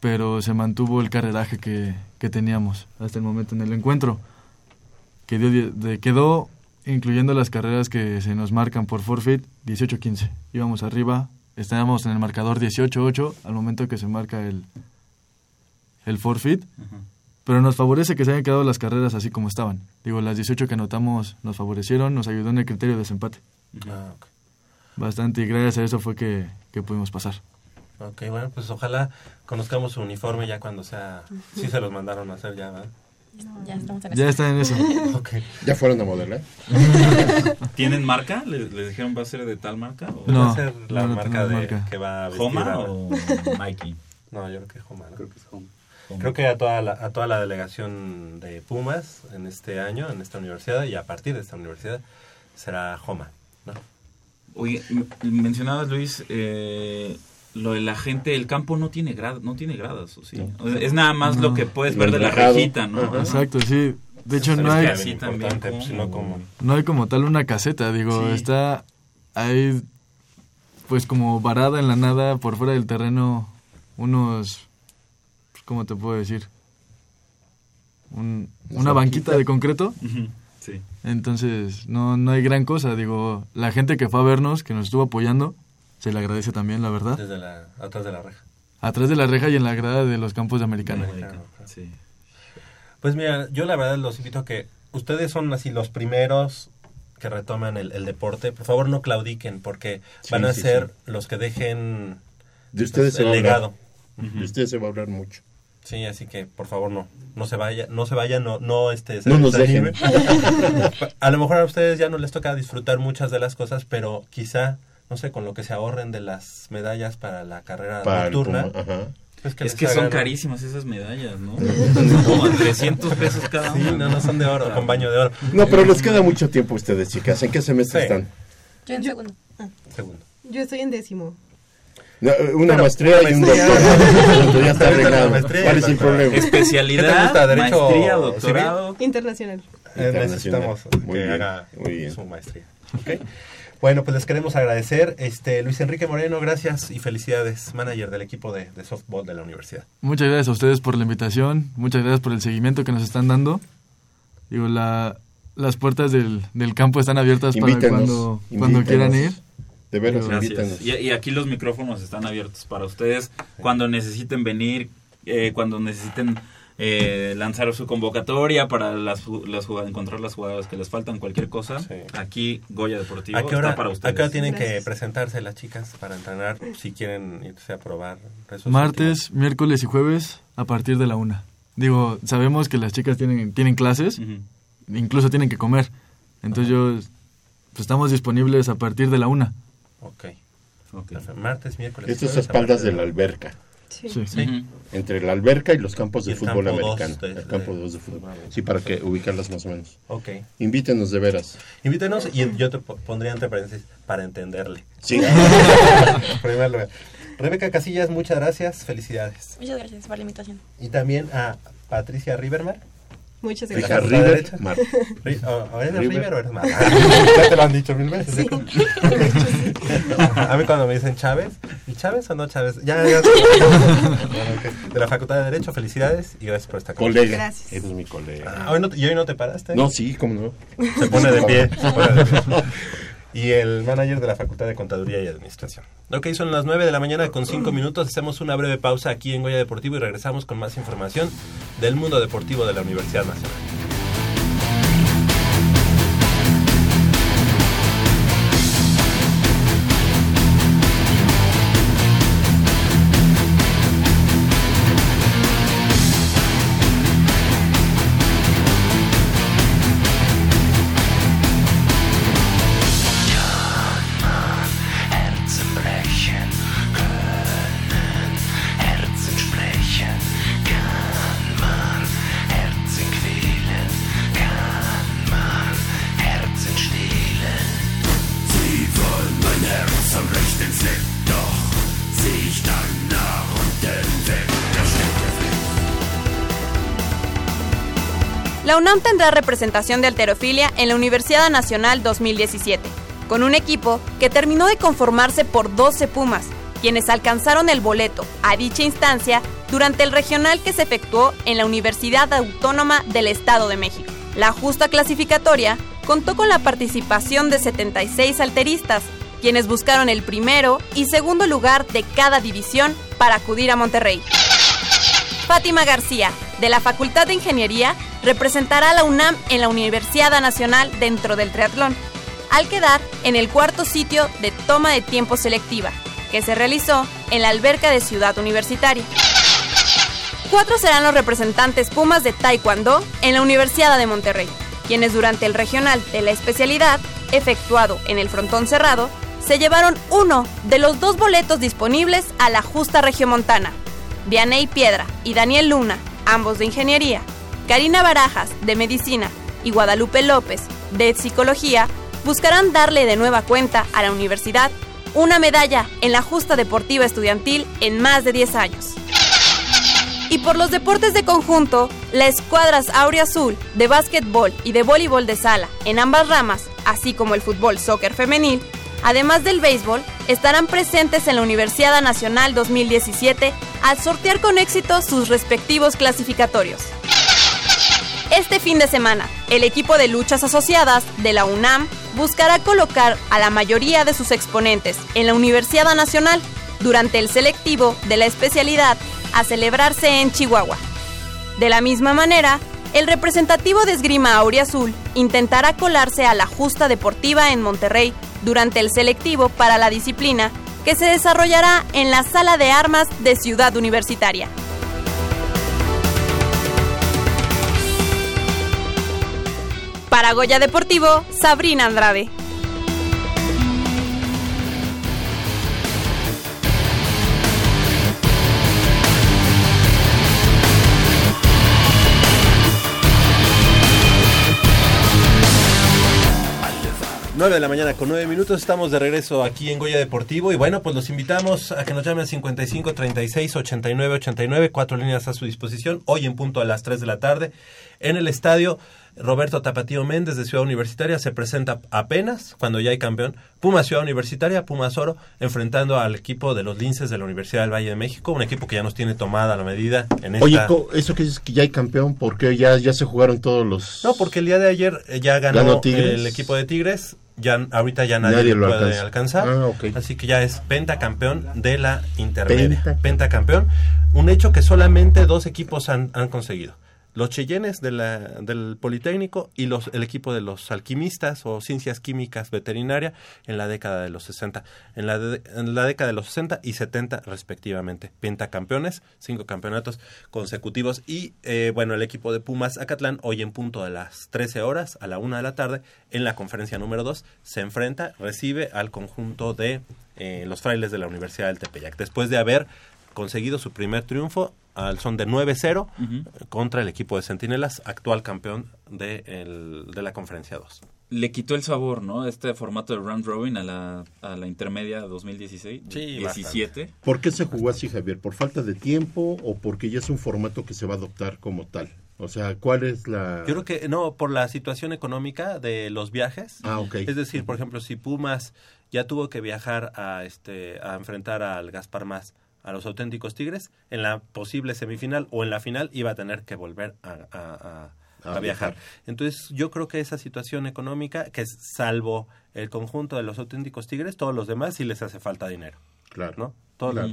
pero se mantuvo el carreraje que, que teníamos hasta el momento en el encuentro. Que dio die- de- quedó, incluyendo las carreras que se nos marcan por forfeit, 18-15. Íbamos arriba, estábamos en el marcador 18-8 al momento que se marca el, el forfeit. Pero nos favorece que se hayan quedado las carreras así como estaban. Digo, las 18 que anotamos nos favorecieron, nos ayudó en el criterio de desempate. Ok. Bastante, y gracias a eso fue que, que pudimos pasar. Ok, bueno, pues ojalá conozcamos su uniforme ya cuando sea... Sí se los mandaron a hacer ya, ¿verdad? Ya estamos en Ya eso. está en eso. *laughs* Ok. ¿Ya fueron a modelar? *laughs* ¿Tienen marca? ¿Les, les dijeron va a ser de tal marca? ¿O No, va a ser la no, no marca de, marca. que va a vestir ¿Homa a- o *laughs* Mikey? No, yo creo que Homa. ¿no? Creo que es home. Creo que a toda, la, a toda la delegación de Pumas en este año, en esta universidad, y a partir de esta universidad, será Homa. ¿no? Oye, mencionabas Luis, eh, lo de la gente, el campo no tiene gradas, no tiene gradas, ¿o sí? Es nada más No. lo que puedes ver de la rejita, ¿no? Ajá. Exacto, sí. De hecho, no es hay, bien también pues, como- sino como... no hay como tal una caseta. Digo, Sí. está ahí, pues como varada en la nada, por fuera del terreno, unos, pues, ¿cómo te puedo decir? Un- Una banquita banquita. de concreto. Sí. Entonces, no, no hay gran cosa. Digo, la gente que fue a vernos, que nos estuvo apoyando, se le agradece también, la verdad. Desde la, atrás de la reja. Atrás de la reja y en la grada de los campos de americano. Americano. Sí. Pues mira, yo la verdad los invito a que ustedes son así los primeros que retoman el, el deporte. Por favor, no claudiquen, porque Sí, van a sí, ser sí. los que dejen De ustedes se el legado. De ustedes se va a hablar mucho. Sí, así que por favor no, no se vaya, no se vaya, no, no este, se No nos desanime. dejen. *laughs* a lo mejor a ustedes ya no les toca disfrutar muchas de las cosas, pero quizá, no sé, con lo que se ahorren de las medallas para la carrera Para nocturna, Puma, ajá. pues es que son carísimas esas medallas, ¿no? *laughs* Como a 300 pesos cada Sí, una. no, no son de oro, con baño de oro. No, pero les queda mucho tiempo a ustedes, chicas. ¿En qué semestre Sí. están? Yo en segundo. Segundo. Yo estoy en décimo. No, una Pero, maestría y un doctorado. *laughs* ya está arreglado. ¿Cuál es el problema? ¿Qué te Especialidad, gusta, derecho maestría, civil? doctorado. Internacional. Eh, necesitamos Muy que bien, haga muy bien. su maestría. ¿ok? *laughs* Bueno, pues les queremos agradecer. Este Luis Enrique Moreno, gracias y felicidades, manager del equipo de, de softball de la universidad. Muchas gracias a ustedes por la invitación, muchas gracias por el seguimiento que nos están dando. Digo, la, las puertas del, del campo están abiertas para cuando, cuando quieran ir. De veras, invítenos. Y, y aquí los micrófonos están abiertos para ustedes cuando necesiten venir, eh, cuando necesiten eh, lanzar su convocatoria para las, las jugadas, encontrar las jugadas que les faltan, cualquier cosa. Aquí Goya Deportivo ¿A qué hora, está para ustedes. hora tienen que presentarse las chicas para entrenar si quieren irse a probar? Martes, miércoles y jueves a partir de la una. Digo, sabemos que las chicas tienen, tienen clases, Ujú. incluso tienen que comer. Entonces yo, pues, estamos disponibles a partir de la una. últimos? Ok. Ok. Perfecto. Martes, miércoles. Esto es a espaldas de la alberca. Sí. Sí. Entre la alberca y los campos de fútbol campo dos americano. de- el campo de- 2 de fútbol. Sí, para que ubicarlas más o menos. Ok. Invítenos de veras. Invítenos y yo te po- pondría entre paréntesis para entenderle. Sí. *laughs* Primer lugar. Rebeca Casillas, muchas gracias, felicidades. Muchas gracias por la invitación. Y también a Patricia Rivermar. Muchas gracias. River. Mar. O- o ¿Eres River. River o eres Mar? *laughs* ya te lo han dicho mil veces. ¿eh? A mí cuando me dicen Chávez, ¿y Chávez o no Chávez? Ya. *laughs* De la Facultad de Derecho, felicidades y gracias por estar con Colega. Gracias. Eres mi colega. Ah, hoy no te- ¿Y hoy no te paraste? No, sí, cómo no. Se pone de pie. se pone de pie. *laughs* Y el manager de la Facultad de Contaduría y Administración. Ok, son las 9 de la mañana con 5 minutos. Hacemos una breve pausa aquí en Goya Deportivo y regresamos con más información del mundo deportivo de la Universidad Nacional. UNAM tendrá representación de alterofilia en la Universidad Nacional 2017, con un equipo que terminó de conformarse por 12 Pumas, quienes alcanzaron el boleto a dicha instancia durante el regional que se efectuó en la Universidad Autónoma del Estado de México. La justa clasificatoria contó con la participación de 76 alteristas, quienes buscaron el primero y segundo lugar de cada división para acudir a Monterrey. Fátima García, de la Facultad de Ingeniería, representará a la UNAM en la Universidad Nacional dentro del triatlón, al quedar en el cuarto sitio de toma de tiempo selectiva, que se realizó en la alberca de Ciudad Universitaria. Cuatro serán los representantes Pumas de Taekwondo en la Universidad de Monterrey, quienes durante el regional de la especialidad, efectuado en el frontón cerrado, se llevaron uno de los dos boletos disponibles a la justa regiomontana. Vianey Piedra y Daniel Luna, ambos de Ingeniería, Karina Barajas, de Medicina, y Guadalupe López, de Psicología, buscarán darle de nueva cuenta a la universidad una medalla en la justa deportiva estudiantil en más de 10 años. Y por los deportes de conjunto, las escuadras Aurea Azul de básquetbol y de voleibol de sala en ambas ramas, así como el fútbol soccer femenil, además del béisbol, estarán presentes en la Universidad Nacional 2017 al sortear con éxito sus respectivos clasificatorios. Este fin de semana, el equipo de luchas asociadas de la UNAM buscará colocar a la mayoría de sus exponentes en la Universidad Nacional durante el selectivo de la especialidad a celebrarse en Chihuahua. De la misma manera, el representativo de esgrima Auriazul intentará colarse a la justa deportiva en Monterrey durante el selectivo para la disciplina que se desarrollará en la sala de armas de Ciudad Universitaria. Para Goya Deportivo, Sabrina Andrade. Nueve de la mañana con 9 minutos, estamos de regreso aquí en Goya Deportivo y bueno, pues los invitamos a que nos llamen al 55 36 89 89, cuatro líneas a su disposición, hoy en punto a las 3 de la tarde en el estadio Roberto Tapatío Méndez de Ciudad Universitaria se presenta apenas cuando ya hay campeón. Pumas Ciudad Universitaria, Pumas Oro, enfrentando al equipo de los Linces de la Universidad del Valle de México, un equipo que ya nos tiene tomada la medida en esta... Oye, eso que dices que ya hay campeón, porque ya, ya se jugaron todos los... No, porque el día de ayer eh, ya ganó, ¿Ganó el equipo de Tigres. Ya, ahorita ya nadie, Nadie lo puede alcanza. alcanzar. Ah. Así que ya es pentacampeón de la intermedia. Pentacampeón. Pentacampeón. Un hecho que solamente dos equipos han, han conseguido. Los Cheyennes del Politécnico y los, el equipo de los alquimistas o ciencias químicas veterinaria en la década de los 60. En la, de- en la década de los 60 y 70 respectivamente. Pentacampeones, cinco campeonatos consecutivos. Y eh, bueno, el equipo de Pumas Acatlán hoy en punto de las 13 horas a la una de la tarde en la conferencia número 2 se enfrenta, recibe al conjunto de eh, los frailes de la Universidad del Tepeyac. Después de haber conseguido su primer triunfo al son de 9-0 Ujú. contra el equipo de Centinelas, actual campeón de, el- de la conferencia 2. Le quitó el sabor, ¿no? Este formato de round robin a la, a la intermedia 2016. Sí, 17. ¿Por qué se jugó así, Javier? ¿Por falta de tiempo o porque ya es un formato que se va a adoptar como tal? O sea, ¿cuál es la...? Yo creo que no, por la situación económica de los viajes. Ah, ok. Es decir, por ejemplo, si Pumas ya tuvo que viajar a este a enfrentar al Gaspar Más a los auténticos Tigres, en la posible semifinal o en la final iba a tener que volver a, a- a- A a viajar. viajar. Entonces, yo creo que esa situación económica, que es salvo el conjunto de los auténticos Tigres, todos los demás sí les hace falta dinero. Claro. ¿no? Todos Claro.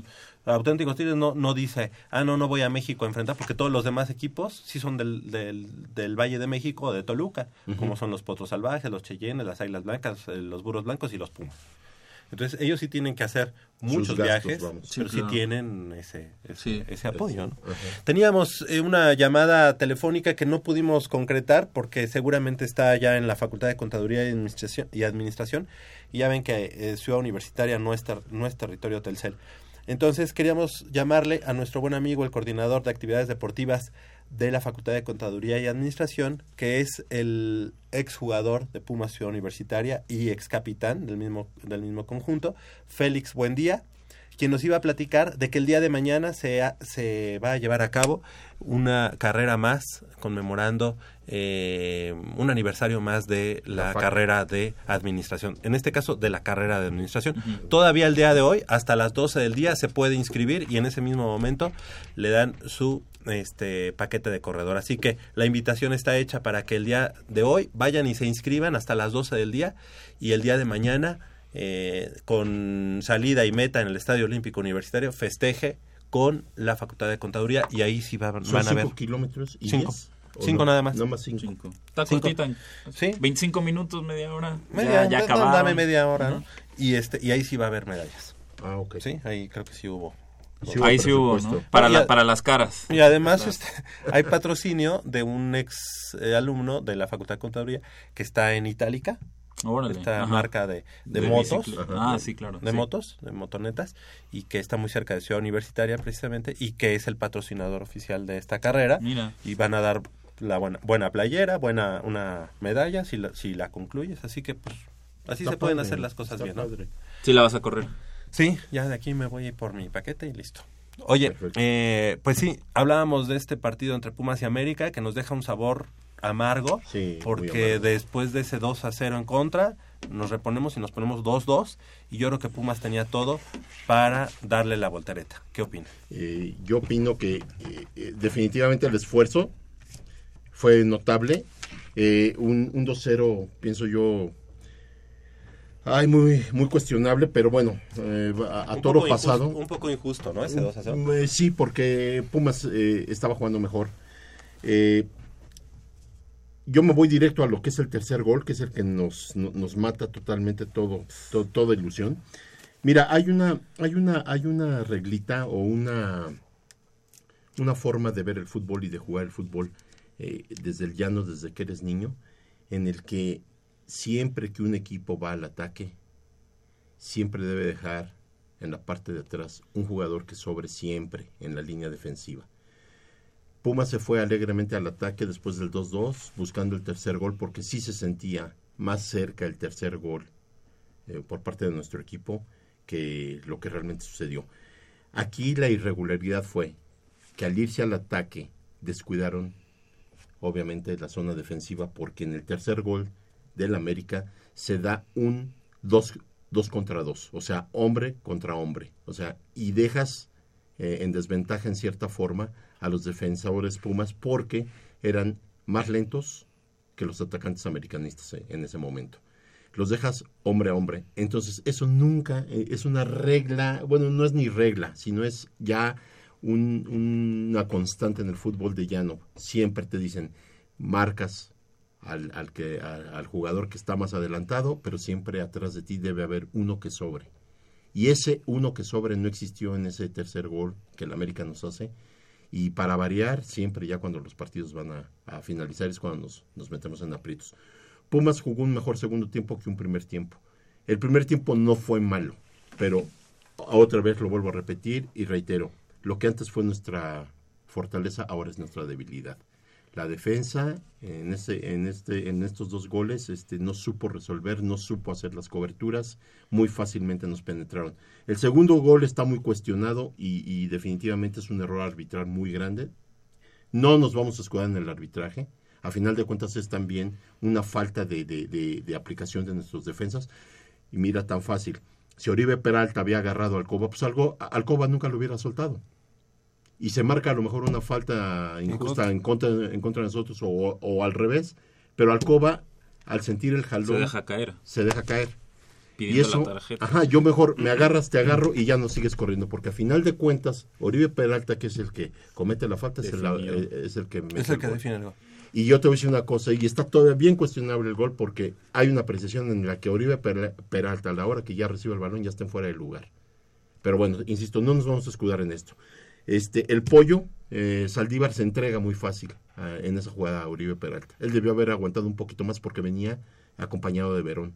los auténticos Tigres no, no dice, ah, no, no voy a México a enfrentar, porque todos los demás equipos sí son del, del, del Valle de México o de Toluca, como son los Potros Salvajes, los Cheyennes, las Águilas Blancas, eh, los Burros Blancos y los Pumas. Entonces ellos sí tienen que hacer muchos gastos, viajes, vamos. pero Sí, tienen ese, ese, Sí. ese apoyo. ¿no? Teníamos eh, una llamada telefónica que no pudimos concretar porque seguramente está ya en la Facultad de Contaduría y Administración, y, Administración, y ya ven que eh, Ciudad Universitaria no es, ter- no es territorio Telcel. Entonces queríamos llamarle a nuestro buen amigo, el coordinador de actividades deportivas de la Facultad de Contaduría y Administración, que es el exjugador de Pumas Ciudad Universitaria y ex capitán del mismo, del mismo conjunto, Félix Buendía, quien nos iba a platicar de que el día de mañana se, ha- se va a llevar a cabo una carrera más conmemorando eh, un aniversario más de la, carrera de administración. En este caso, de la carrera de administración. Todavía el día de hoy, hasta las 12 del día, se puede inscribir y en ese mismo momento le dan su este paquete de corredor. Así que la invitación está hecha para que el día de hoy vayan y se inscriban hasta las 12 del día y el día de mañana eh, con salida y meta en el Estadio Olímpico Universitario festeje con la Facultad de Contaduría y ahí sí va- van, ¿Son a ver cinco kilómetros y Cinco. Cinco no? nada más. Nada más cinco. Cinco. Está Cinco. Sí. 25 minutos, media hora. media, ya, ya acabaron. dame media hora. ¿no? Y este y ahí sí va a haber medallas. Ah, ok. Sí, ahí creo que sí hubo. Sí hubo Ahí sí hubo, ¿no? Para, la- a- para las caras. Y además este, hay patrocinio de un ex eh, alumno de la Facultad de Contaduría que está en Itálica, Órale. esta Ajá. marca de, de De motos, bicicleta. Ah, sí, claro. de sí. motos, de motonetas, y que está muy cerca de Ciudad Universitaria precisamente, y que es el patrocinador oficial de esta carrera, Mira. y van a dar la buena, buena playera, buena una medalla si la, si la concluyes, así que pues así Está se pueden hacer las cosas bien, ¿no? Sí la vas a correr. Sí, ya de aquí me voy por mi paquete y listo. Oye, eh, pues sí, hablábamos de este partido entre Pumas y América que nos deja un sabor amargo Sí, porque amargo. después de ese 2 a 0 en contra nos reponemos y nos ponemos 2-2 y yo creo que Pumas tenía todo para darle la voltereta. ¿Qué opina? Eh, yo opino que eh, eh, definitivamente el esfuerzo fue notable. Eh, un, un 2-0, pienso yo, ay, muy, muy cuestionable, pero bueno, eh, a, a toro pasado. injusto- un poco injusto, ¿no? Ese 2 a 0. Eh, Sí, porque Pumas eh, estaba jugando mejor. Yo me voy directo a lo que es el tercer gol, que es el que nos, no- nos mata totalmente todo, to- toda ilusión. Mira, hay una, hay una, hay una reglita o una, una forma de ver el fútbol y de jugar el fútbol eh, desde el llano, desde que eres niño, en el que siempre que un equipo va al ataque, siempre debe dejar en la parte de atrás un jugador que sobre siempre en la línea defensiva. Pumas se fue alegremente al ataque después del 2-2, buscando el tercer gol, porque sí se sentía más cerca el tercer gol eh, por parte de nuestro equipo que lo que realmente sucedió. Aquí la irregularidad fue que al irse al ataque descuidaron obviamente, la zona defensiva, porque en el tercer gol del América se da un dos, dos contra dos, o sea, hombre contra hombre, o sea, y dejas eh, en desventaja en cierta forma a los defensores Pumas porque eran más lentos que los atacantes americanistas en ese momento. Los dejas hombre a hombre. Entonces, eso nunca eh, es una regla, bueno, no es ni regla, sino es ya un- una constante en el fútbol de llano. Siempre te dicen, marcas al, al, al jugador que está más adelantado, pero siempre atrás de ti debe haber uno que sobre. Y ese uno que sobre no existió en ese tercer gol que el América nos hace. Y para variar, siempre ya cuando los partidos van a, finalizar es cuando nos, nos metemos en aprietos. Pumas jugó un mejor segundo tiempo que un primer tiempo. El primer tiempo no fue malo, pero otra vez lo vuelvo a repetir y reitero, lo que antes fue nuestra fortaleza ahora es nuestra debilidad. La defensa en este, en este, en estos dos goles, este, no supo resolver, no supo hacer las coberturas, muy fácilmente nos penetraron. El segundo gol está muy cuestionado y, definitivamente es un error arbitral muy grande. No nos vamos a escudar en el arbitraje. A final de cuentas es también una falta de, aplicación de nuestros defensas. Y mira, tan fácil. Si Oribe Peralta había agarrado a Alcoba, pues algo, Alcoba nunca lo hubiera soltado. Y se marca a lo mejor una falta injusta en contra, en contra de nosotros o, o al revés. Pero Alcoba, al sentir el jalón... Se deja caer. Se deja caer. Pidiendo y eso, la tarjeta. ajá, yo mejor me agarras, te agarro y ya no sigues corriendo, porque a final de cuentas, Oribe Peralta, que es el que comete la falta, es el, es el que mete Es el que define el gol. Y yo te voy a decir una cosa, y está todavía bien cuestionable el gol, porque hay una apreciación en la que Oribe Per- Peralta, a la hora que ya recibe el balón, ya está en fuera de lugar. Pero bueno, insisto, no nos vamos a escudar en esto. Este, el pollo, eh, Saldívar se entrega muy fácil ah, en esa jugada a Oribe Peralta. Él debió haber aguantado un poquito más porque venía acompañado de Verón.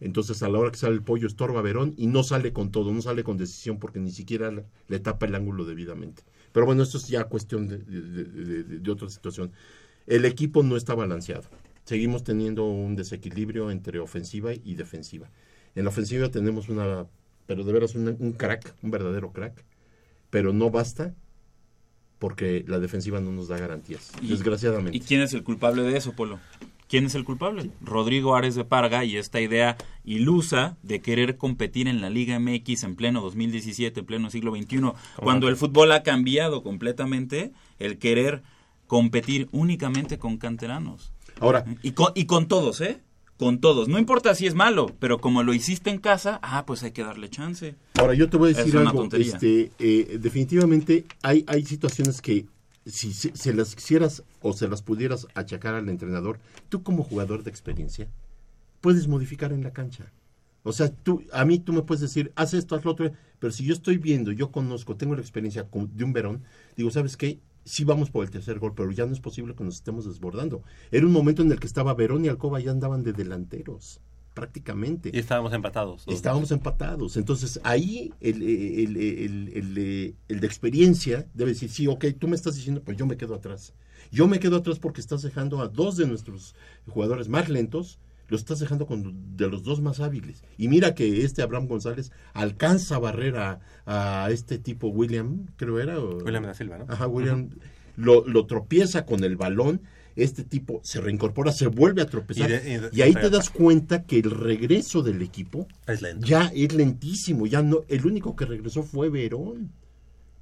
Entonces, a la hora que sale el pollo, estorba a Verón y no sale con todo, no sale con decisión porque ni siquiera le, tapa el ángulo debidamente. Pero bueno, esto es ya cuestión de, otra situación. El equipo no está balanceado. Seguimos teniendo un desequilibrio entre ofensiva y defensiva. En la ofensiva tenemos una, pero de veras un crack, un verdadero crack, pero no basta porque la defensiva no nos da garantías, Y- desgraciadamente. ¿Y quién es el culpable de eso, Polo? ¿Quién es el culpable? Rodrigo Ares de Parga y esta idea ilusa de querer competir en la Liga MX en pleno 2017, en pleno siglo XXI, cuando el fútbol ha cambiado completamente, el querer competir únicamente con canteranos. Ahora, Y con, y con todos, ¿eh? Con todos. No importa si es malo, pero como lo hiciste en casa, ah, pues hay que darle chance. Ahora yo te voy a Es decir una algo, tontería. este, eh, definitivamente hay, hay situaciones que si se, se las quisieras o se las pudieras achacar al entrenador, tú como jugador de experiencia puedes modificar en la cancha. O sea, tú, a mí tú me puedes decir, haz esto, haz lo otro, pero si yo estoy viendo, yo conozco, tengo la experiencia de un Verón, digo, ¿sabes qué? Sí vamos por el tercer gol, pero ya no es posible que nos estemos desbordando. Era un momento en el que estaba Verón y Alcoba ya andaban de delanteros, prácticamente. Y estábamos empatados. Estábamos empatados. Entonces ahí el, el, el- el- el- el de experiencia debe decir, sí, ok, tú me estás diciendo, pues yo me quedo atrás. Yo me quedo atrás porque estás dejando a dos de nuestros jugadores más lentos, los estás dejando con de los dos más hábiles. Y mira que este Abraham González alcanza a barrer a, este tipo William, creo era. o- William da Silva, ¿no? Ajá, William. Lo, lo tropieza con el balón. Este tipo se reincorpora, se vuelve a tropezar. Y Y, de- y de- ahí te das cuenta que el regreso del equipo Es lento. ya es lentísimo. Ya no, el único que regresó fue Verón.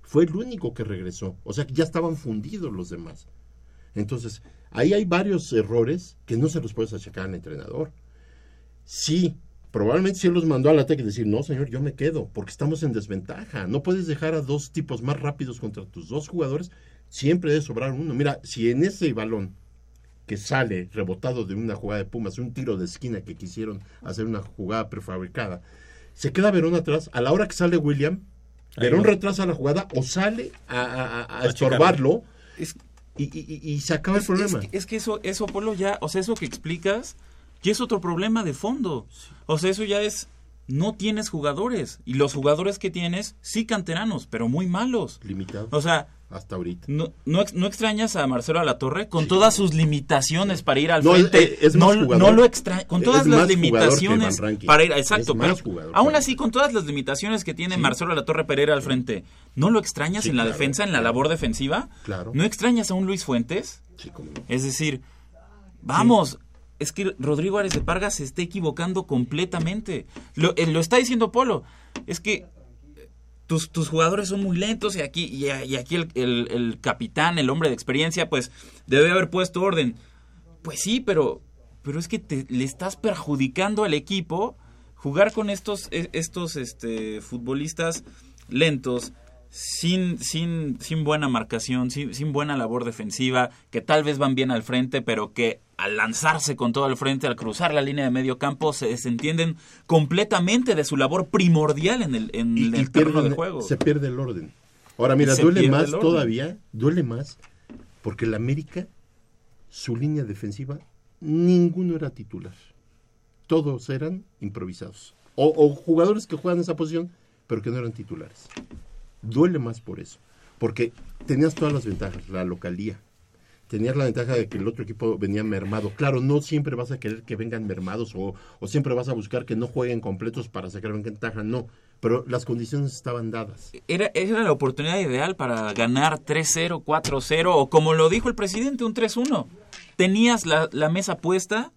Fue el único que regresó. O sea que ya estaban fundidos los demás. Entonces, ahí hay varios errores que no se los puedes achacar al entrenador. Sí, probablemente si él los mandó al ataque y decir, no, señor, yo me quedo, porque estamos en desventaja. No puedes dejar a dos tipos más rápidos contra tus dos jugadores. Siempre debe sobrar uno. Mira, si en ese balón que sale rebotado de una jugada de Pumas, un tiro de esquina que quisieron hacer una jugada prefabricada, se queda Verón atrás. A la hora que sale William, Verón retrasa la jugada o sale a, a- a- a A estorbarlo Es- y, y- y- se acaba el Es, problema. es que, es que eso, eso, Polo, ya, o sea, eso que explicas, ya es otro problema de fondo. O sea, eso ya es, no tienes jugadores. Y los jugadores que tienes, sí canteranos, pero muy malos. Limitado O sea, hasta ahorita. no, no, no extrañas a Marcelo Alatorre con todas sus limitaciones para ir al No, frente. es no, no lo extra con todas las limitaciones para ir, exacto, pero jugador aún así con todas las limitaciones que tiene Marcelo Alatorre para ir al frente, ¿no lo extrañas Sí, en la claro, defensa, en la claro. labor defensiva? Claro. ¿No extrañas a un Luis Fuentes? Es decir, vamos, es que Rodrigo Ares de Parga se está equivocando completamente. Lo, eh, lo está diciendo Polo. Es que tus, tus jugadores son muy lentos y aquí, y, aquí el, el- el capitán, el hombre de experiencia, pues debe haber puesto orden. Pues sí, pero, pero es que te, le estás perjudicando al equipo jugar con estos, e- estos este, futbolistas lentos, sin, sin, sin buena marcación, sin, sin buena labor defensiva, que tal vez van bien al frente, pero que al lanzarse con todo al frente, al cruzar la línea de medio campo, se desentienden completamente de su labor primordial en el, en y, el y terreno pierden- de juego. se pierde el orden. Ahora mira, duele más el todavía, duele más, porque el América, su línea defensiva, ninguno era titular. Todos eran improvisados. O, o jugadores que juegan esa posición, pero que no eran titulares. Duele más por eso. Porque tenías todas las ventajas, la localía. Tenías la ventaja de que el otro equipo venía mermado. Claro, no siempre vas a querer que vengan mermados o, o siempre vas a buscar que no jueguen completos para sacar ventaja, no. Pero las condiciones estaban dadas. Era, era la oportunidad ideal para ganar 3-0, 4-0 o como lo dijo el presidente, un 3-1. Tenías la, la mesa puesta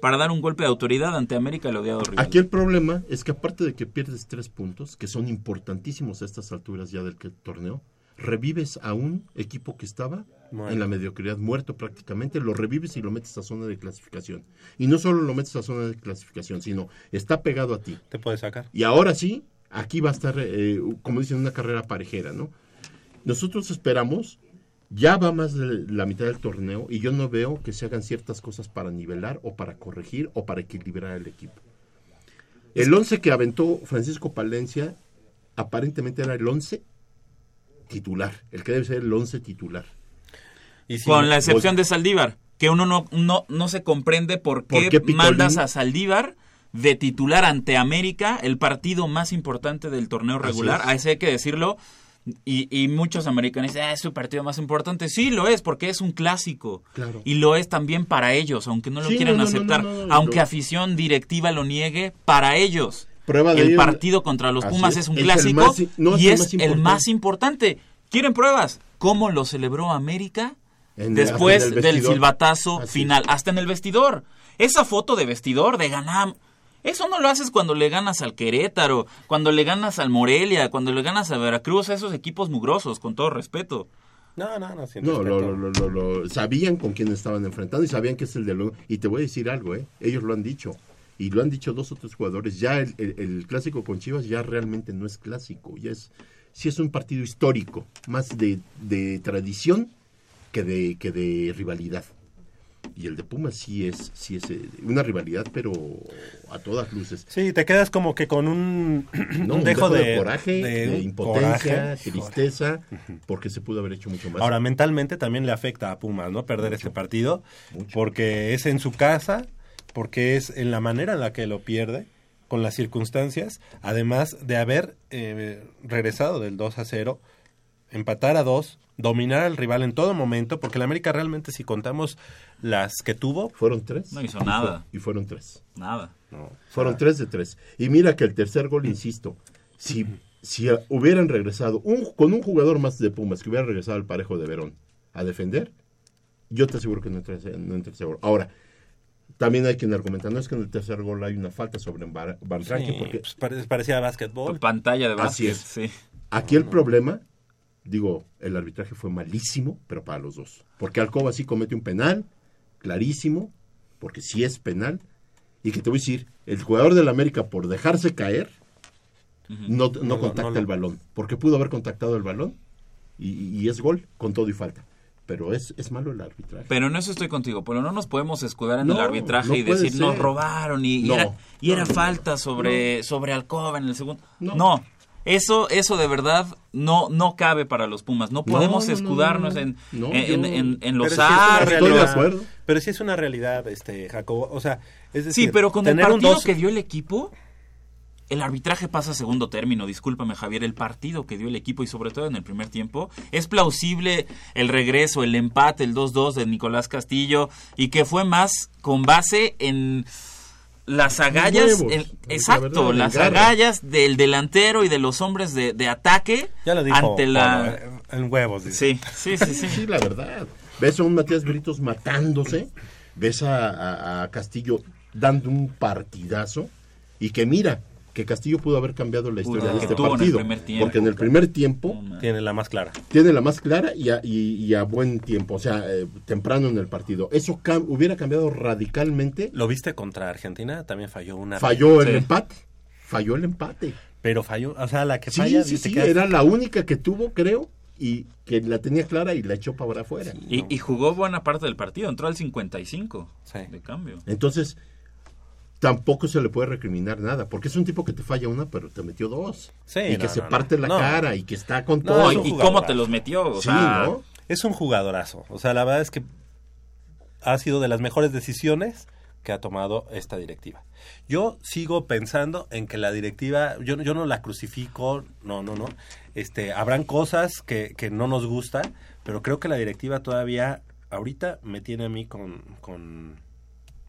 para dar un golpe de autoridad ante América el odiado rival. Aquí el problema es que aparte de que pierdes tres puntos, que son importantísimos a estas alturas ya del torneo, revives a un equipo que estaba en la mediocridad, muerto prácticamente, lo revives y lo metes a zona de clasificación. Y no solo lo metes a zona de clasificación, sino está pegado a ti. Te puede sacar. Y ahora sí, aquí va a estar, eh, como dicen, una carrera parejera, ¿no? Nosotros esperamos, ya va más de la mitad del torneo y yo no veo que se hagan ciertas cosas para nivelar o para corregir o para equilibrar el equipo. El 11 que aventó Francisco Palencia aparentemente era el 11 titular, el que debe ser el 11 titular. Con la excepción de Saldívar, que uno no, no, no se comprende por qué, ¿Por qué Pitolín? mandas a Saldívar de titular ante América, el partido más importante del torneo regular. es. A ese hay que decirlo. Y, y muchos americanos dicen, ah, es su partido más importante. Sí, lo es, porque es un clásico. Claro. Y lo es también para ellos, aunque no lo Sí, quieran no, no, no, aceptar. no, no, aunque lo- afición directiva lo niegue, para ellos. Prueba de el ello- partido contra los Pumas es, es un es clásico más es y el es más el más importante. ¿Quieren pruebas? ¿Cómo lo celebró América? En- Después del silbatazo Así final, hasta en el vestidor. Esa foto de vestidor, de ganar. Eso no lo haces cuando le ganas al Querétaro, cuando le ganas al Morelia, cuando le ganas a Veracruz, a esos equipos mugrosos, con todo respeto. No, no, no, sin No, respeto. lo, lo- lo- lo- lo- sabían con quién estaban enfrentando y sabían que es el de lo... Y te voy a decir algo, ¿eh? Ellos lo han dicho. Y lo han dicho dos o tres jugadores. Ya el, el- el clásico con Chivas ya realmente no es clásico. Ya es... Sí es un partido histórico. Más de, de tradición que de, que de rivalidad. Y el de Pumas sí es, sí es eh, una rivalidad, pero a todas luces. Sí, te quedas como que con un, *clears throat* No, un dejo de, coraje, de, de impotencia, coraje. tristeza, porque se pudo haber hecho mucho más. Ahora, mentalmente también le afecta a Pumas, ¿no? Perder este partido, porque es en su casa, porque es en la manera en la que lo pierde, con las circunstancias, además de haber eh, regresado del 2 a 0, empatar a 2, dominar al rival en todo momento, porque el América realmente, si contamos las que tuvo, fueron tres. No hizo nada. Y fueron tres. Nada. Fueron tres de tres. Y mira que el tercer gol, insisto, si, si hubieran regresado un, con un jugador más de Pumas que hubiera regresado al parejo de Verón a defender, yo te aseguro que no entra, ese- no entra ese gol. Ahora, también hay quien argumenta, no es que en el tercer gol hay una falta sobre Van Sí, porque pues, pare- parecía básquetbol. Pantalla de Así básquet, es. sí. Aquí el problema, digo, el arbitraje fue malísimo, pero para los dos. Porque Alcoba sí comete un penal, clarísimo, porque sí es penal. Y que te voy a decir, el jugador del América por dejarse caer, no, no, contacta no el balón. Porque pudo haber contactado el balón y, y es gol con todo y falta. Pero es, es malo el arbitraje. Pero en eso estoy contigo, pero no nos podemos escudar en No, el arbitraje no y decir nos ser. robaron y, era, y era no, no, falta sobre, sobre Alcoba en el segundo. No. No. Eso, eso de verdad no, no cabe para los Pumas. No podemos no, no, escudarnos no. en, No, en, yo- en- en los árbitros. Estoy de realidad. acuerdo. Pero sí es una realidad, este, Jacobo. O sea, es decir, Sí, pero con el partido dos- que dio el equipo, el arbitraje pasa a segundo término. Discúlpame, Javier, el partido que dio el equipo y sobre todo en el primer tiempo, es plausible el regreso, el empate, el 2-2 de Nicolás Castillo y que fue más con base en las agallas, Huevos, en- es la exacto, las garra. agallas del delantero y de los hombres de, de ataque Ya lo dijo ante la... Eh, en huevos. dice. Sí, sí, sí, sí. Sí, la verdad. ves a un Matías Britos matándose, ves a, a- a Castillo dando un partidazo y que mira que Castillo pudo haber cambiado la historia de este en partido tiempo. porque en el primer tiempo Tiene la más clara. tiene la más clara y a, y- y a buen tiempo, o sea, eh, temprano en el partido. Eso cam- hubiera cambiado radicalmente. ¿Lo viste contra Argentina? También falló una. Falló el Sí. empate, falló el empate. Pero falló, o sea, la que Sí, falla. sí, sí, quedas- era la única que tuvo, creo, y que la tenía clara y la echó para afuera. Y, y jugó buena parte del partido, entró al 55 de cambio. Entonces, tampoco se le puede recriminar nada, porque es un tipo que te falla una, pero te metió dos. Sí, y que no, se no, no. parte la No. cara y que está con No, todo. es ¿Y jugadorazo. cómo te los metió? O Sí, sea, ¿no? Es un jugadorazo. O sea, la verdad es que ha sido de las mejores decisiones que ha tomado esta directiva. Yo sigo pensando en que la directiva, yo, yo no la crucifico, no, no, no. Este, habrán cosas que, que no nos gustan, pero creo que la directiva todavía, ahorita me tiene a mí con, con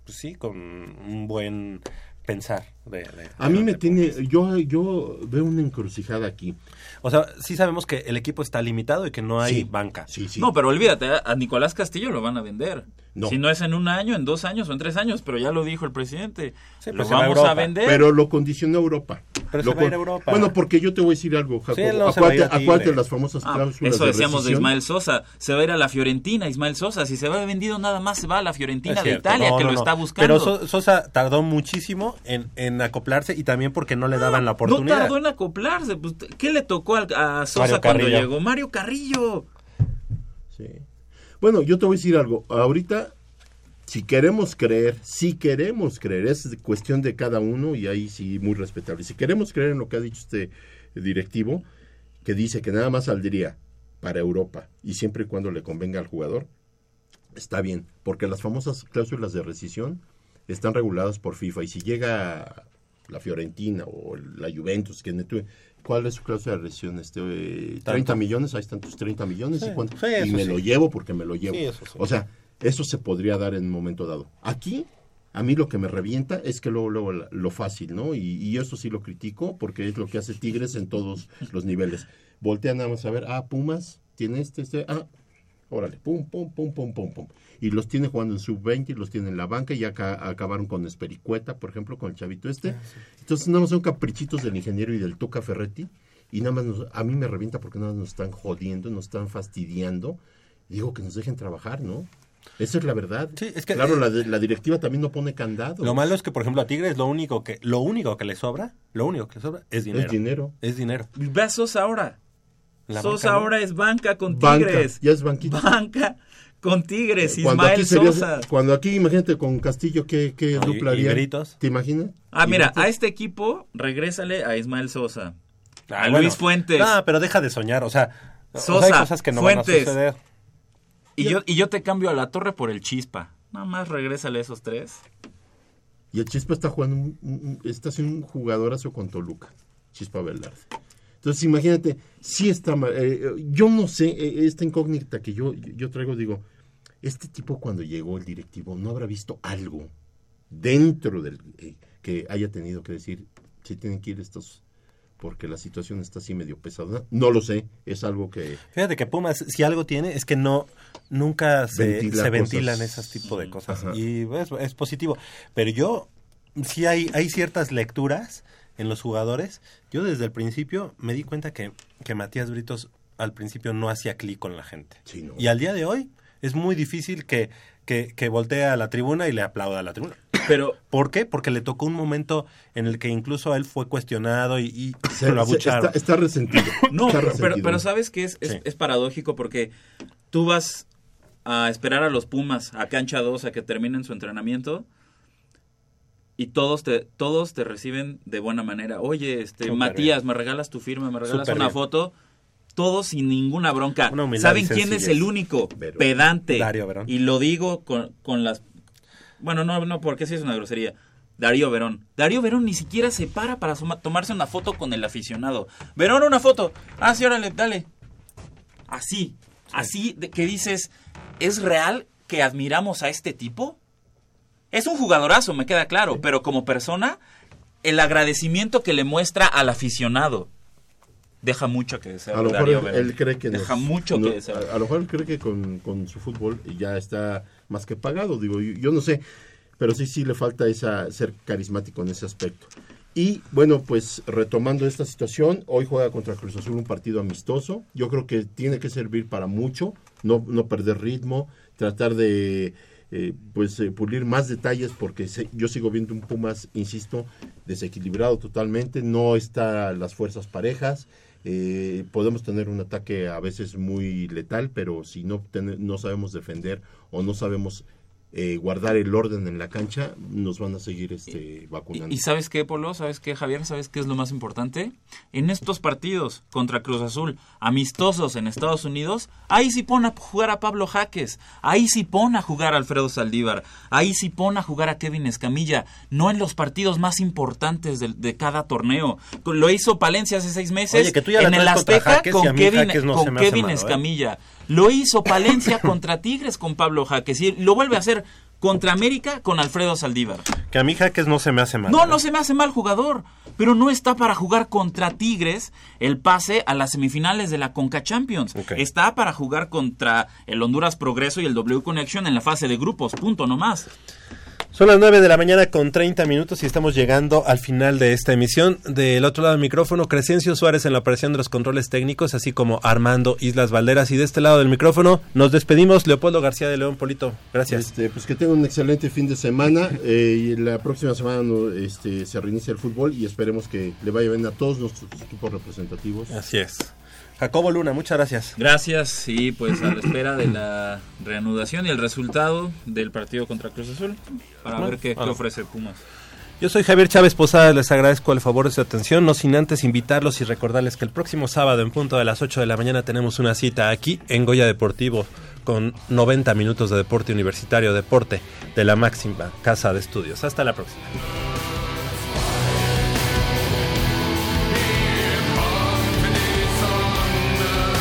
pues sí, con un buen pensar. De, de- A mí me tiene, yo, yo veo una encrucijada aquí. O sea, sí sabemos que el equipo está limitado y que no hay Sí. banca. Sí, sí. No, pero olvídate, a- Nicolás Castillo lo van a vender. No. Si no es en un año, en dos años o en tres años, pero ya lo dijo el presidente. Sí, lo se va a vamos a vender. Pero lo condicionó Europa. Pero Lo se va a ir con- a Europa. Bueno, porque yo te voy a decir algo, Jacobo. Sí, no acuérdate, las famosas Ah, cláusulas eso de decíamos de. Ismael Sosa. Se va a ir a la Fiorentina, Ismael Sosa. Si se va vendido nada más, se va a la Fiorentina Es de cierto. Italia, No, que no, lo no. está buscando. Pero So- Sosa tardó muchísimo en, en acoplarse y también porque no le daban la no oportunidad. tardó en acoplarse. Pues, ¿Qué le tocó a Sosa cuando llegó? Mario Carrillo. Sí. Bueno, yo te voy a decir algo. Ahorita, si queremos creer, si queremos creer, es cuestión de cada uno y ahí sí muy respetable. Si queremos creer en lo que ha dicho este directivo, que dice que nada más saldría para Europa y siempre y cuando le convenga al jugador, está bien, porque las famosas cláusulas de rescisión están reguladas por FIFA y si llega la Fiorentina o la Juventus, que ¿cuál es su cláusula de rescisión? Este, eh, 30 Tanto. millones, ahí están tus 30 millones Sí, y, cuánto? sí, y me sí. lo llevo porque me lo llevo. Eso. O sea, eso se podría dar en un momento dado. Aquí, a mí lo que me revienta es que luego, luego lo fácil, ¿no? Y, y eso sí lo critico porque es lo que hace Tigres en todos los niveles. Voltean nada más a ver, ah, Pumas, tiene este, este, ah, órale, pum, pum, pum, pum, pum, pum. Y los tiene jugando en sub-20 y los tiene en la banca y ya aca- acabaron con Espericueta, por ejemplo, con el chavito este. Entonces nada más son caprichitos del ingeniero y del Tuca Ferretti y nada más nos- a mí me revienta porque nada más nos están jodiendo, nos están fastidiando. Digo que nos dejen trabajar, ¿no? Esa es la verdad. Sí, es que- claro, la, de- la directiva también no pone candado. Lo malo es que, por ejemplo, a Tigres lo único que, lo único que le sobra, lo único que le sobra es dinero. Es dinero. Es dinero. Sosa ahora. La Sosa banca, ¿no? ahora es banca con Banca, Tigres. ya es banquita. Banca con Tigres. Cuando Ismael aquí, sería- Sosa. cuando aquí, imagínate, con Castillo, ¿qué, qué No, dupla haría? ¿Te imaginas? Ah, mira, a este equipo, regrésale a Ismael Sosa. Ah, a bueno. Luis Fuentes. Ah, pero deja de soñar, o sea, o sea, Sosa, hay cosas que no van a Fuentes. suceder. Y yo, y yo te cambio a la torre por el chispa. Nada más regrésale a esos tres. Y el Chispa está jugando, un, un- está haciendo un jugadorazo con Toluca, Chispa Velarde. Entonces, imagínate, sí está mal. eh, yo no sé, eh, esta incógnita que yo, yo traigo, digo, este tipo cuando llegó el directivo no habrá visto algo dentro del eh, que haya tenido que decir, si tienen que ir estos, porque la situación está así medio pesada. No lo sé, es algo que... Fíjate que Pumas, si algo tiene, es que no, nunca se, Ventila se ventilan cosas. esos tipos de cosas. Ajá. Y es, es positivo. Pero yo, sí hay, hay ciertas lecturas en los jugadores. Yo desde el principio me di cuenta que, que Matías Britos al principio no hacía clic con la gente. Sí, no. Y al día de hoy es muy difícil que, que, que voltee a la tribuna y le aplauda a la tribuna. *coughs* Pero ¿Por qué? Porque le tocó un momento en el que incluso él fue cuestionado y, y se- lo abucharon. está, está resentido. *coughs* No, está pero, pero, sabes que es, es, Sí. es paradójico porque tú vas a esperar a los Pumas a cancha 2 a que terminen su entrenamiento y todos te todos te reciben de buena manera. Oye, este Súper Matías, me regalas tu firma, me regalas Súper una bien. foto. Todos sin ninguna bronca. ¿Saben quién es el único Verón. pedante? Darío Verón. Y lo digo con, con las bueno, no, no, porque sí es una grosería. Darío Verón. Darío Verón ni siquiera se para para tomarse una foto con el aficionado. Verón, una foto. Ah, sí, órale, dale. Así, así de que dices, ¿es real que admiramos a este tipo? Es un jugadorazo, me queda claro, pero como persona, el agradecimiento que le muestra al aficionado. deja mucho que desear. A lo mejor él, cree que deja nos- mucho no, que desear. A, a lo mejor él cree que con, con su fútbol ya está más que pagado. Digo, yo, yo no sé, pero sí, sí le falta esa ser carismático en ese aspecto. Y bueno, pues retomando esta situación, hoy juega contra Cruz Azul un partido amistoso. Yo creo que tiene que servir para mucho, no, no perder ritmo, tratar de eh, pues eh, pulir más detalles porque se- yo sigo viendo un Pumas, insisto, desequilibrado totalmente, no está las fuerzas parejas. eh, podemos tener un ataque a veces muy letal, pero si no, ten- no sabemos defender o no sabemos eh, guardar el orden en la cancha, nos van a seguir este, vacunando. ¿Y sabes qué, Polo? ¿Sabes qué, Javier? ¿Sabes qué es lo más importante? En estos partidos contra Cruz Azul, amistosos en Estados Unidos, ahí sí pon a jugar a Pablo Jaques, ahí sí pon a jugar a Alfredo Saldívar, ahí sí pon a jugar a Kevin Escamilla, no en los partidos más importantes de, de cada torneo. Lo hizo Palencia hace seis meses Oye, que tú ya la en el Azteca con Kevin, no con malo, ¿eh? Lo hizo Palencia *coughs* contra Tigres con Pablo Jaques y lo vuelve a hacer contra América con Alfredo Saldívar. Que a mí Jaques no se me hace mal. No, no se me hace mal jugador, pero no está para jugar contra Tigres el pase a las semifinales de la Conca Champions. Está para jugar contra el Honduras Progreso y el W Connection en la fase de grupos, punto, no más. Son las 9 de la mañana con 30 minutos y estamos llegando al final de esta emisión. Del otro lado del micrófono, Crescencio Suárez en la operación de los controles técnicos, así como Armando Islas Valderas. Y de este lado del micrófono nos despedimos, Leopoldo García de León Polito. Gracias. Este, pues que tengan un excelente fin de semana *laughs* eh, y la próxima semana no, este, se reinicia el fútbol y esperemos que le vaya bien a todos nuestros equipos representativos. Así es. Jacobo Luna, muchas gracias. Gracias, y pues a la espera de la reanudación y el resultado del partido contra Cruz Azul para Bueno, ver qué, qué ofrece Pumas. Yo soy Javier Chávez Posada, les agradezco el favor de su atención, no sin antes invitarlos y recordarles que el próximo sábado en punto de las 8 de la mañana tenemos una cita aquí en Goya Deportivo con 90 minutos de deporte universitario, deporte de la máxima casa de estudios. Hasta la próxima.